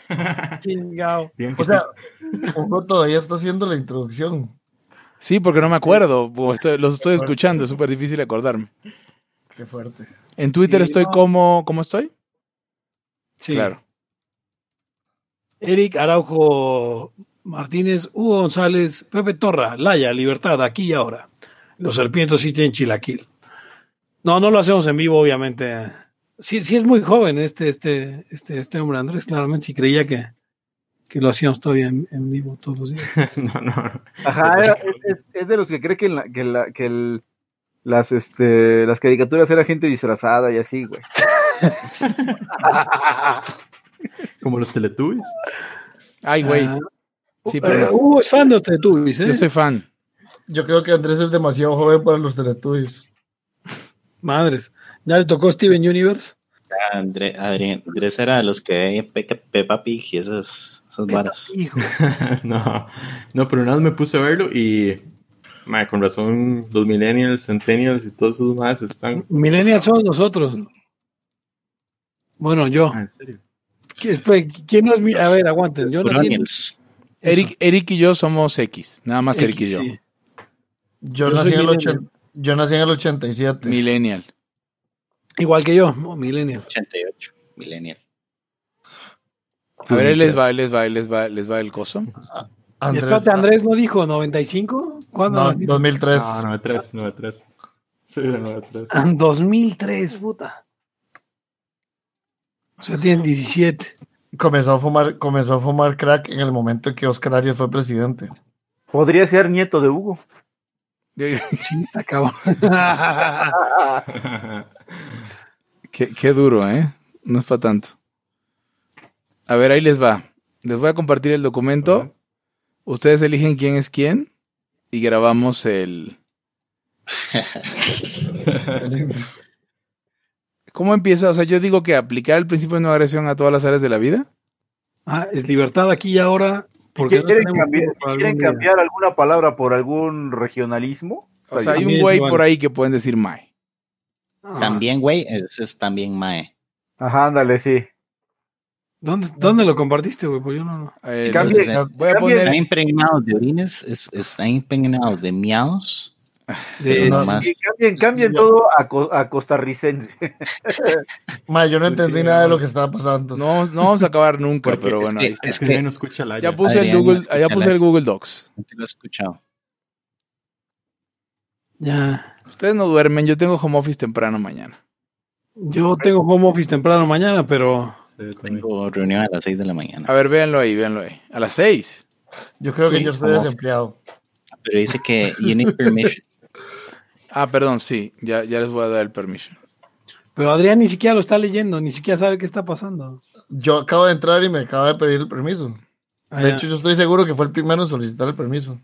O sea, Hugo todavía está haciendo la introducción. Sí, porque no me acuerdo. estoy- los estoy escuchando, es súper difícil acordarme. Qué fuerte. En Twitter Sí, estoy no. como... ¿Cómo estoy? Sí. Claro. Eric Araujo Martínez, Hugo González, Pepe Torra, Laya, Libertad, aquí y ahora. Los serpientes sí tienen chilaquil. No, no lo hacemos en vivo, obviamente. Sí, sí es muy joven este, este, este, este hombre Andrés, claramente, si creía que, que lo hacíamos todavía en, en vivo todos los días. no, no. Ajá, era- es, es de los que cree que, la- que, la- que el- las, este, las caricaturas era gente disfrazada y así, güey. Como los Teletubbies. Ay, güey. Ah, Sí, pero Hugo es fan de Teletubbies, ¿eh? yo soy fan. Yo creo que Andrés es demasiado joven para los Teletubbies. Madres. ¿Ya le tocó Steven Universe? André, Adrián, Andrés era de los que veía Pe- Peppa Pig y esas, esas varas. No, no, pero una vez me puse a verlo y con razón los millennials, centennials y todos esos más están... Millennials somos nosotros. Bueno, yo. Ah, ¿En serio? ¿Qui- espera, ¿Quién no es mi? A ver, aguanten. Yo nací. Eric, Eric y yo somos X. Nada más Eric y yo. sí. Yo, Yo nací en el millennial. 80 yo nací en el 87. Millennial. Igual que yo, no, Millennial. 88, millennial. A ver, les va, les va, les va, les va el coso. Andrés, Espérate, Andrés no dijo 95. ¿Cuándo? No, 2003. No, 93, 93. Sí, 93. 2003, puta. O sea, tienes 17. Comenzó a fumar, comenzó a fumar crack en el momento en que Oscar Arias fue presidente. Podría ser nieto de Hugo. Sí, acabó. Qué, qué duro, ¿eh? No es para tanto. A ver, ahí les va. Les voy a compartir el documento. Ustedes eligen quién es quién y grabamos el... ¿Cómo empieza? O sea, yo digo que aplicar el principio de no agresión a todas las áreas de la vida. Ah, es libertad aquí y ahora. Porque ¿Quieren, cambiar, quieren alguna palabra por algún regionalismo? O sea, hay un güey por ahí que pueden decir Mae. Ah, También, güey, ese es también Mae. Ajá, ándale, sí. ¿Dónde, ¿Dónde lo compartiste, güey? Pues yo no. Eh, Cambie- voy a cambie- Está poner... impregnado de orines, es- está impregnado de miados. De- No, más. Sí, cambien cambien todo a, co- a costarricense. Ma, yo no Sí, entendí sí, nada de lo que estaba pasando. No, no vamos a acabar nunca, Porque pero es bueno, que- ahí está. Es que que- ya no escucha la Ya puse el Google, ya puse el Google Docs. No te lo he escuchado. Ya. Ustedes no duermen, yo tengo home office temprano mañana. Yo tengo home office temprano mañana, pero Tengo reunión a las 6 de la mañana. A ver, véanlo ahí, véanlo ahí. A las seis. Yo creo que yo estoy desempleado. Pero dice que you need permission. Ah, perdón, sí, ya, ya les voy a dar el permiso. pero Adrián ni siquiera lo está leyendo, ni siquiera sabe qué está pasando. Yo acabo de entrar y me acaba de pedir el permiso. Ah, De ya. hecho, yo estoy seguro que fue el primero en solicitar el permiso.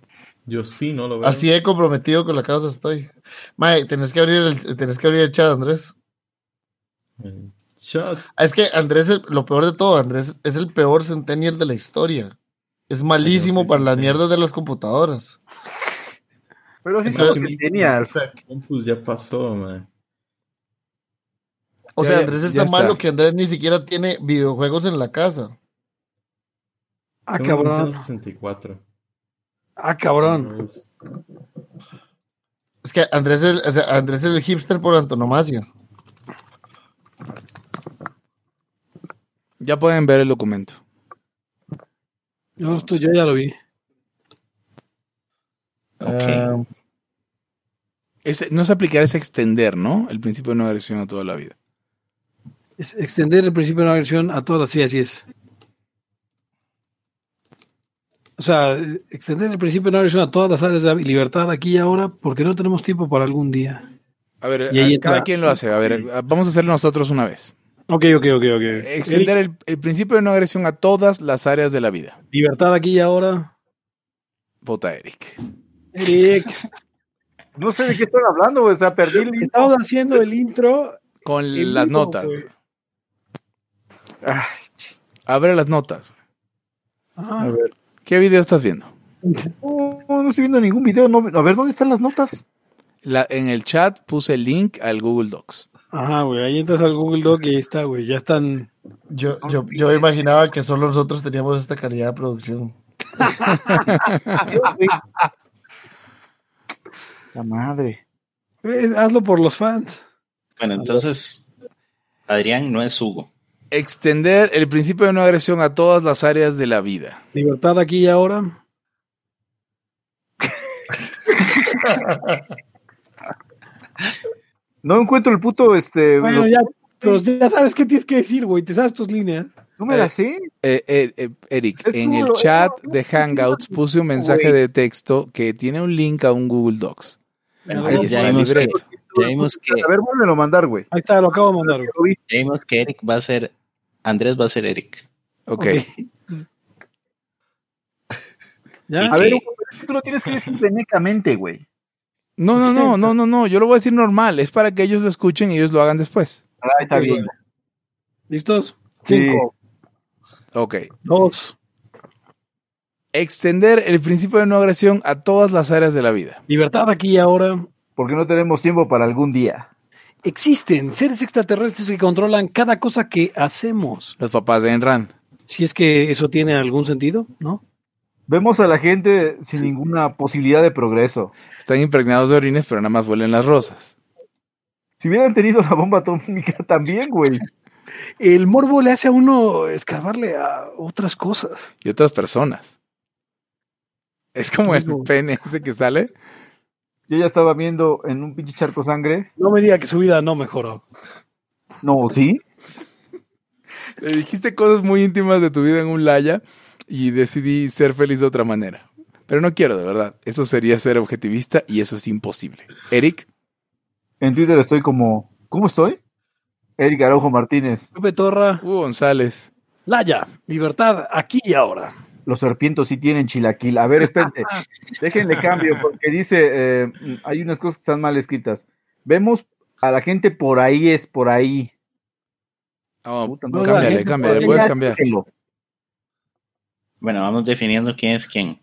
Yo sí no lo veo. Así de comprometido con la causa estoy. Mae, tenés que abrir el, tenés que abrir el chat, Andrés. Shut. Ah, Es que Andrés, es- lo peor de todo, Andrés es el peor centennial de la historia. Es malísimo para las mierdas de las computadoras. Pero sí somos centennials. Campus ya pasó, man. O Ya, sea, Andrés es ya tan está. malo que Andrés ni siquiera tiene videojuegos en la casa. Ah, Tengo cabrón. Nintendo 64. Ah, cabrón. Es que Andrés es, el- o sea, Andrés es el hipster por antonomasia. Ya pueden ver el documento. Yo, estoy, yo ya lo vi. Ok. Ah, No es aplicar, es extender, ¿no? El principio de no agresión a toda la vida. Es extender el principio de una versión a todas, sí, así es. O sea, extender el principio de una versión a todas las áreas de la libertad aquí y ahora, porque no tenemos tiempo para algún día. A ver, Y a- cada quien lo hace. A ver, vamos a hacerlo nosotros una vez. Ok, ok, ok, ok. Extender el, el principio de no agresión a todas las áreas de la vida. libertad aquí y ahora. Vota Eric. Eric, No sé de qué están hablando, güey. O sea, perdí el estamos haciendo el intro. Con las notas. güey. Ay, Abre las notas. Ajá. a ver. ¿Qué video estás viendo? No, no estoy viendo ningún video. No, a ver, ¿dónde están las notas? La, en el chat puse el link al Google Docs. Ajá, güey. Ahí entras al Google Doc y ahí está, güey. Ya están. Yo, yo, yo imaginaba que solo nosotros teníamos esta calidad de producción. La madre. Eh, hazlo por los fans. Bueno, entonces, Adrián no es Hugo. Extender el principio de no agresión a todas las áreas de la vida. Libertad aquí y ahora. No encuentro el puto, este... Bueno, lo- ya. Pero ya sabes qué tienes que decir, güey. Te sabes tus líneas. No me la sé. Eh, eh, eh, Eric, Es en tú, el chat de Hangouts puse un mensaje de texto que tiene un link a un Google Docs. Ahí ya vimos, que, ya vimos que, A ver, vuélvelo a mandar, güey. Ahí está, lo acabo de mandar, güey. Ya vimos que Eric va a ser, Andrés va a ser Eric. Ok. ¿Ya? Y A ver, tú lo tienes que decir venecamente, güey. No, no, no, no, no, no. Yo lo voy a decir normal. Es para que ellos lo escuchen y ellos lo hagan después. Ah, está bien. ¿Listos? Sí. Cinco, Ok. dos. Extender el principio de no agresión a todas las áreas de la vida. Libertad aquí y ahora. Porque no tenemos tiempo para algún día. Existen seres extraterrestres que controlan cada cosa que hacemos. Los papás de Enran. Si es que eso tiene algún sentido, ¿no? Vemos a la gente sin ninguna posibilidad de progreso. Están impregnados de orines, pero nada más huelen las rosas. Si hubieran tenido la bomba atómica también, güey. El morbo le hace a uno escarbarle a otras cosas. Y otras personas. Es como el pene ese que sale. Yo ya estaba viendo en un pinche charco sangre. No me diga que su vida no mejoró. No, ¿sí? Le dijiste cosas muy íntimas de tu vida en un laya y decidí ser feliz de otra manera. Pero no quiero, de verdad. Eso sería ser objetivista y eso es imposible. Eric, En Twitter estoy como... ¿Cómo estoy? Eric Araujo Martínez. Pepe Torra, Hugo González. Laya, libertad aquí y ahora. Los serpientos sí tienen chilaquil. A ver, espérense. Déjenle cambio porque dice... eh, hay unas cosas que están mal escritas. Vemos a la gente por ahí es por ahí. Oh, Puta, no, la cámbiale, cámbiale, puedes cambiar. Bueno, vamos definiendo quién es quién.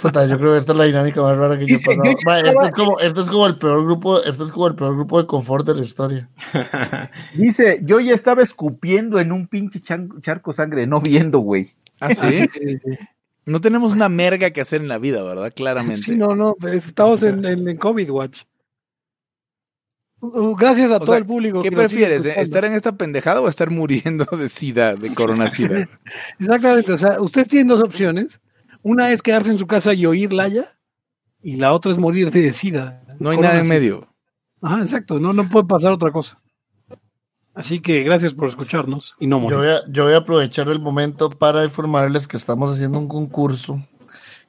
Puta, yo creo que esta es la dinámica más rara que yo he pasado. yo ya Ma, esto, estaba- es como, esto es como el peor grupo, esto es como el peor grupo de confort de la historia. Dice, yo ya estaba escupiendo en un pinche charco sangre, no viendo, güey. ¿Ah, sí? No tenemos una merga que hacer en la vida, ¿verdad? Claramente. Sí, no, no, pues, estamos en, en, en COVID Watch. Gracias a O todo sea, el público. ¿Qué que nos sigue prefieres? eh? ¿Estar en esta pendejada o estar muriendo de sida, de coronacida? Exactamente, o sea, ustedes tienen dos opciones. Una es quedarse en su casa y oír Laya, y la otra es morir de sida. No hay nada en medio. Ajá, exacto, no, no puede pasar otra cosa. Así que gracias por escucharnos y no morir. voy, a, yo voy a aprovechar el momento para informarles que estamos haciendo un concurso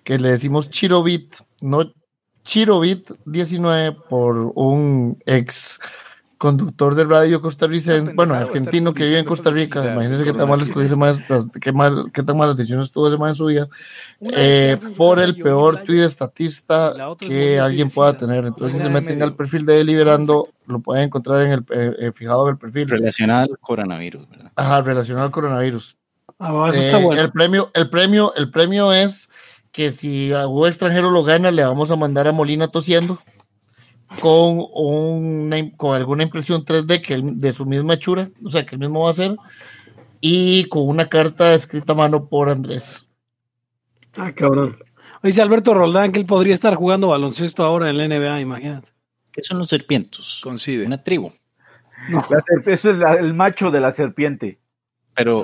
que le decimos Chirobit, no Chirobit 19 por un ex conductor de radio costarricense, bueno, argentino que vive en Costa Rica. Imagínense qué tan mal coronavirus. escogió ese más, qué, mal, qué tan malas decisiones tuvo ese más en su vida. Eh, por el peor tweet estatista que alguien pueda tener. Entonces, si se meten al perfil de Deliberando, lo pueden encontrar en el eh, eh, fijado del perfil. Relacionado al coronavirus, ¿verdad? Ajá, relacionado al coronavirus. Ah, eso Eh, está bueno. El premio, el premio, el premio es que si a un extranjero lo gana, le vamos a mandar a Molina tosiendo con una, con alguna impresión 3D que él- de su misma hechura, o sea que él mismo va a hacer, y con una carta escrita a mano por Andrés. Ah, cabrón. Dice Alberto Roldán que él podría estar jugando baloncesto ahora en la NBA, imagínate. ¿Qué son los serpientos? Coincide. Una tribu. La serp- eso es la- el macho de la serpiente. Pero,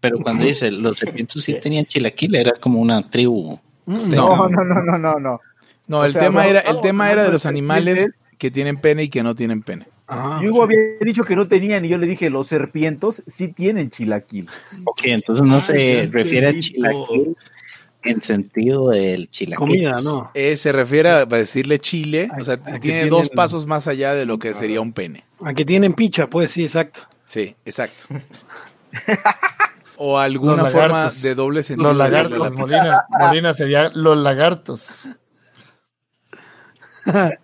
pero cuando dice los serpientes sí tenían chilaquil, era como una tribu. Mm, No, no, no, no, no, no. No, O el sea, tema era, el tema era de los animales que tienen pene y que no tienen pene. Ajá. Hugo había dicho que no tenían y yo le dije, los serpientos sí tienen chilaquil. Ok, entonces no Ay, se refiere a chilaquil en sentido del chilaquil. Comida, ¿no? Eh, se refiere a para decirle chile, o sea, tiene tienen- dos pasos más allá de lo que sería un pene. A que tienen picha, pues sí, exacto. Sí, exacto. o alguna forma de doble sentido. Los lagartos. Molina sería los lagartos.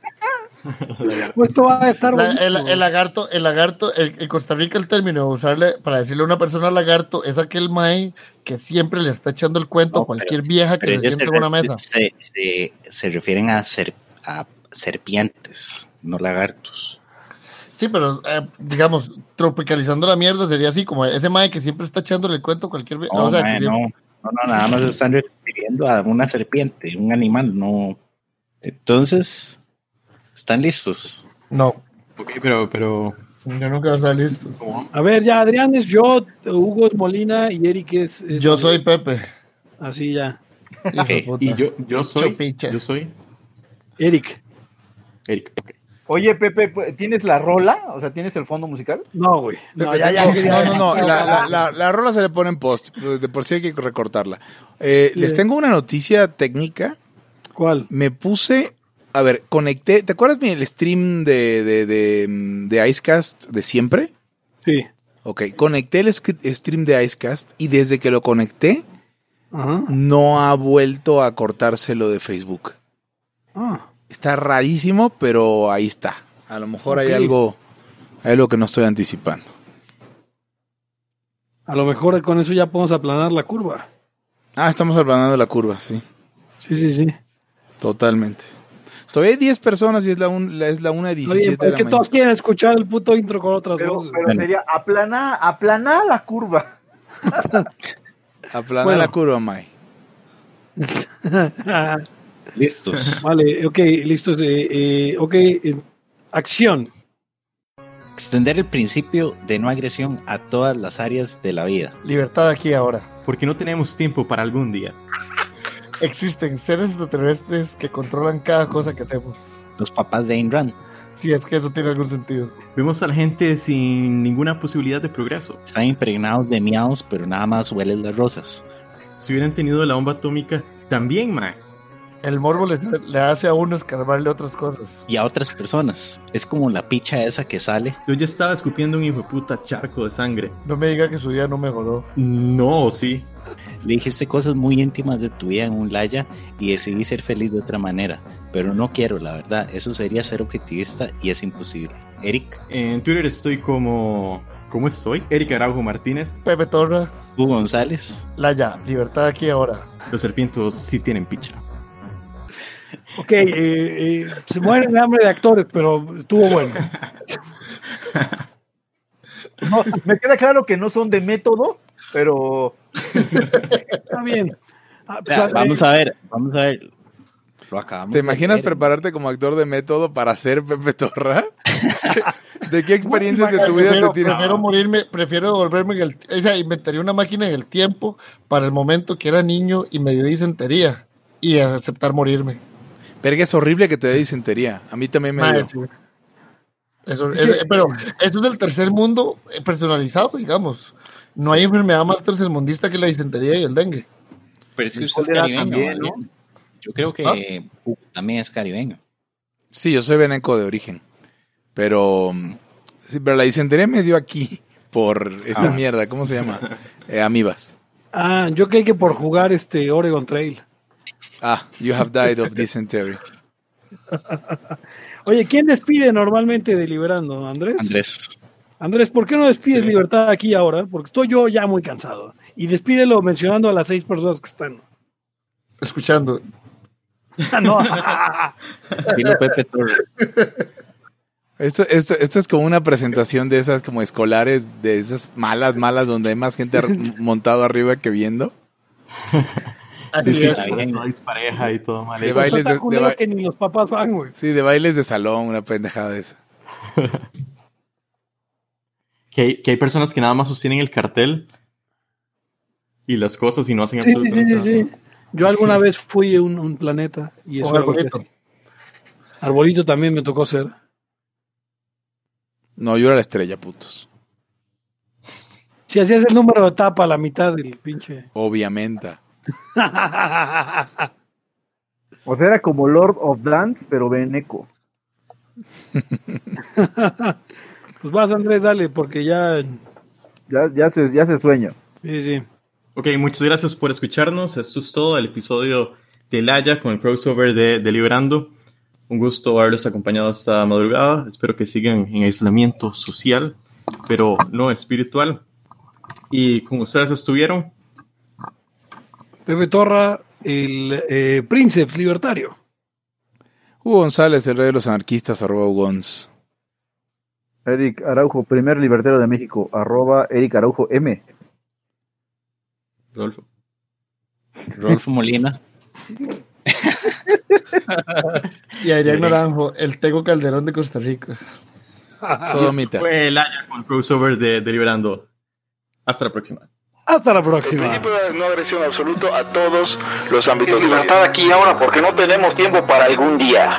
Pues esto va a estar La- el, lagarto, el lagarto, el- en Costa Rica el término de usarle para decirle a una persona lagarto es aquel mae que siempre le está echando el cuento a cualquier vieja que se siente en una mesa. Se, se- se refieren a, ser- a serpientes, no lagartos. Sí, pero eh, digamos, tropicalizando la mierda sería así, como ese mae que siempre está echándole el cuento a cualquier vieja. No, o sea, que mae, siempre- no, no, no, nada más se están refiriendo a una serpiente, un animal, no. Entonces, ¿están listos? no, Ok, pero, pero, yo nunca voy a estar listo. ¿cómo? A ver, ya Adrián es yo, Hugo es Molina y Eric es. es- Yo soy Pepe. Así ya. Y yo, yo soy, Chupicha. yo soy Eric. Eric. ok. Oye, Pepe, ¿tienes la rola? O sea, ¿tienes el fondo musical? No, güey. No, ya, ya. no, no, no, la, la- la- la rola se le pone en post, de por sí hay que recortarla. Eh, Sí. Les tengo una noticia técnica. ¿Cuál? Me puse, a ver, conecté, ¿te acuerdas el stream de, de, de, de Icecast de siempre? Sí. Ok, conecté el stream de Icecast y desde que lo conecté Ajá. no ha vuelto a cortarse lo de Facebook. Ah. Está rarísimo, pero ahí está. A lo mejor hay algo, hay algo que no estoy anticipando. A lo mejor con eso ya podemos aplanar la curva. Ah, estamos hablando de la curva, sí. Sí, sí, sí. Totalmente. Todavía hay 10 personas y es la, un- la- es la 1 de Está bien, 17 de pero la que mañana. todos quieren escuchar el puto intro con otras Pero, voces. pero Bueno. sería aplanar, aplanar la curva. Aplana Bueno. la curva, Mai. Listos. vale, ok, listos. Eh, eh, ok, eh, acción. Extender el principio de no agresión a todas las áreas de la vida. Libertad aquí ahora. Porque no tenemos tiempo para algún día. Existen seres extraterrestres que controlan cada cosa que hacemos. Los papás de Ayn Rand Si es que eso tiene algún sentido. Vemos a la gente sin ninguna posibilidad de progreso. están impregnados de miados, pero nada más huelen las rosas. Si hubieran tenido la bomba atómica, también, mae. El morbo le, le hace a uno escarbarle otras cosas. Y a otras personas. Es como la picha esa que sale. Yo ya estaba escupiendo un hijo de puta charco de sangre. No me diga que su vida no mejoró. No, sí. Le dijiste cosas muy íntimas de tu vida en un laya y decidí ser feliz de otra manera. Pero no quiero, la verdad. Eso sería ser objetivista y es imposible. Eric, En Twitter estoy como... ¿Cómo estoy? Eric Araujo Martínez. Pepe Torra, Hugo González, Laya, libertad aquí ahora. Los serpientos sí tienen picha. Ok, eh, eh, se mueren de hambre de actores, pero estuvo bueno. No, me queda claro que no son de método, pero Está bien. Ah, pues, Vea, eh, vamos a ver, vamos a ver. Lo acabamos ¿Te imaginas prepararte como actor de método para ser Pepe Torra? ¿De qué experiencias de tu vida prefiero, te tienes? prefiero morirme, prefiero volverme en el... O sea, inventaría una máquina en el tiempo para el momento que era niño y me dio disentería y aceptar morirme. Verga, es horrible que te dé disentería. A mí también me Mae, dio. sí. Eso, es- pero esto es del tercer mundo personalizado, digamos. No hay enfermedad más tercermundista que la disentería y el dengue. Pero es que usted es caribeño. también, ¿no? Yo creo que ¿Ah? También es caribeño. Sí, yo soy veneco de origen. Pero, mm, sí, pero la disentería me dio aquí por esta Ah. mierda. ¿Cómo se llama? Eh, amibas. Ah, yo creí que por jugar este Oregon Trail. Ah, you have died of dysentery. Oye, ¿quién despide normalmente de Liberando? ¿Andrés? Andrés. Andrés, ¿por qué no despides Libertad aquí ahora? Porque estoy yo ya muy cansado. Y despídelo mencionando a las seis personas que están. Escuchando. No. Dilo Pepe. Esto, esto, esto es como una presentación de esas como escolares, de esas malas, malas, donde hay más gente montado arriba que viendo. Así Sí, es. no dispareja y todo mal. De baile. bailes de- culero ba- que ni los papás van, güey. Sí, de bailes de salón, una pendejada de esa. Que hay, que hay personas que nada más sostienen el cartel y las cosas y no hacen Sí, sí, absolutamente sí, sí. nada. Yo alguna vez fui a un, un planeta y eso era arbolito. Arbolito también me tocó ser. No, yo era la estrella, putos. Si hacías el número de tapa a la mitad del pinche. Obviamente. o sea, era como Lord of Dance, pero veneco. Pues vas, Andrés, dale, porque ya. Ya, ya, se, ya se sueño. Sí, sí. Ok, muchas gracias por escucharnos. Esto es todo el episodio de Laya con el crossover de Deliberando. Un gusto haberlos acompañado esta madrugada. Espero que sigan en aislamiento social, pero no espiritual. Y con ustedes estuvieron Pepe Torra, el eh, Princeps libertario. Hugo González, el rey de los anarquistas, arroba Ugons. Eric Araujo, primer libertero de México, arroba Eric Araujo M. Rodolfo. Rodolfo Molina. Y Adrián Naranjo, el Tego Calderón de Costa Rica. Sodomita. Fue Laya con el crossover de Deliberando. Hasta la próxima. Hasta la El próxima. principio de no agresión absoluto a todos los ámbitos libertad aquí y ahora porque no tenemos tiempo para algún día.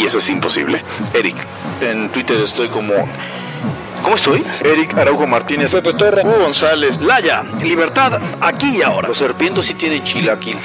eso es imposible. Eric, en Twitter estoy como. ¿Cómo estoy? Eric Araujo Martínez, Pepe Torra, Hugo González, Laya, libertad aquí y ahora. Los serpientes sí tienen chilaquil.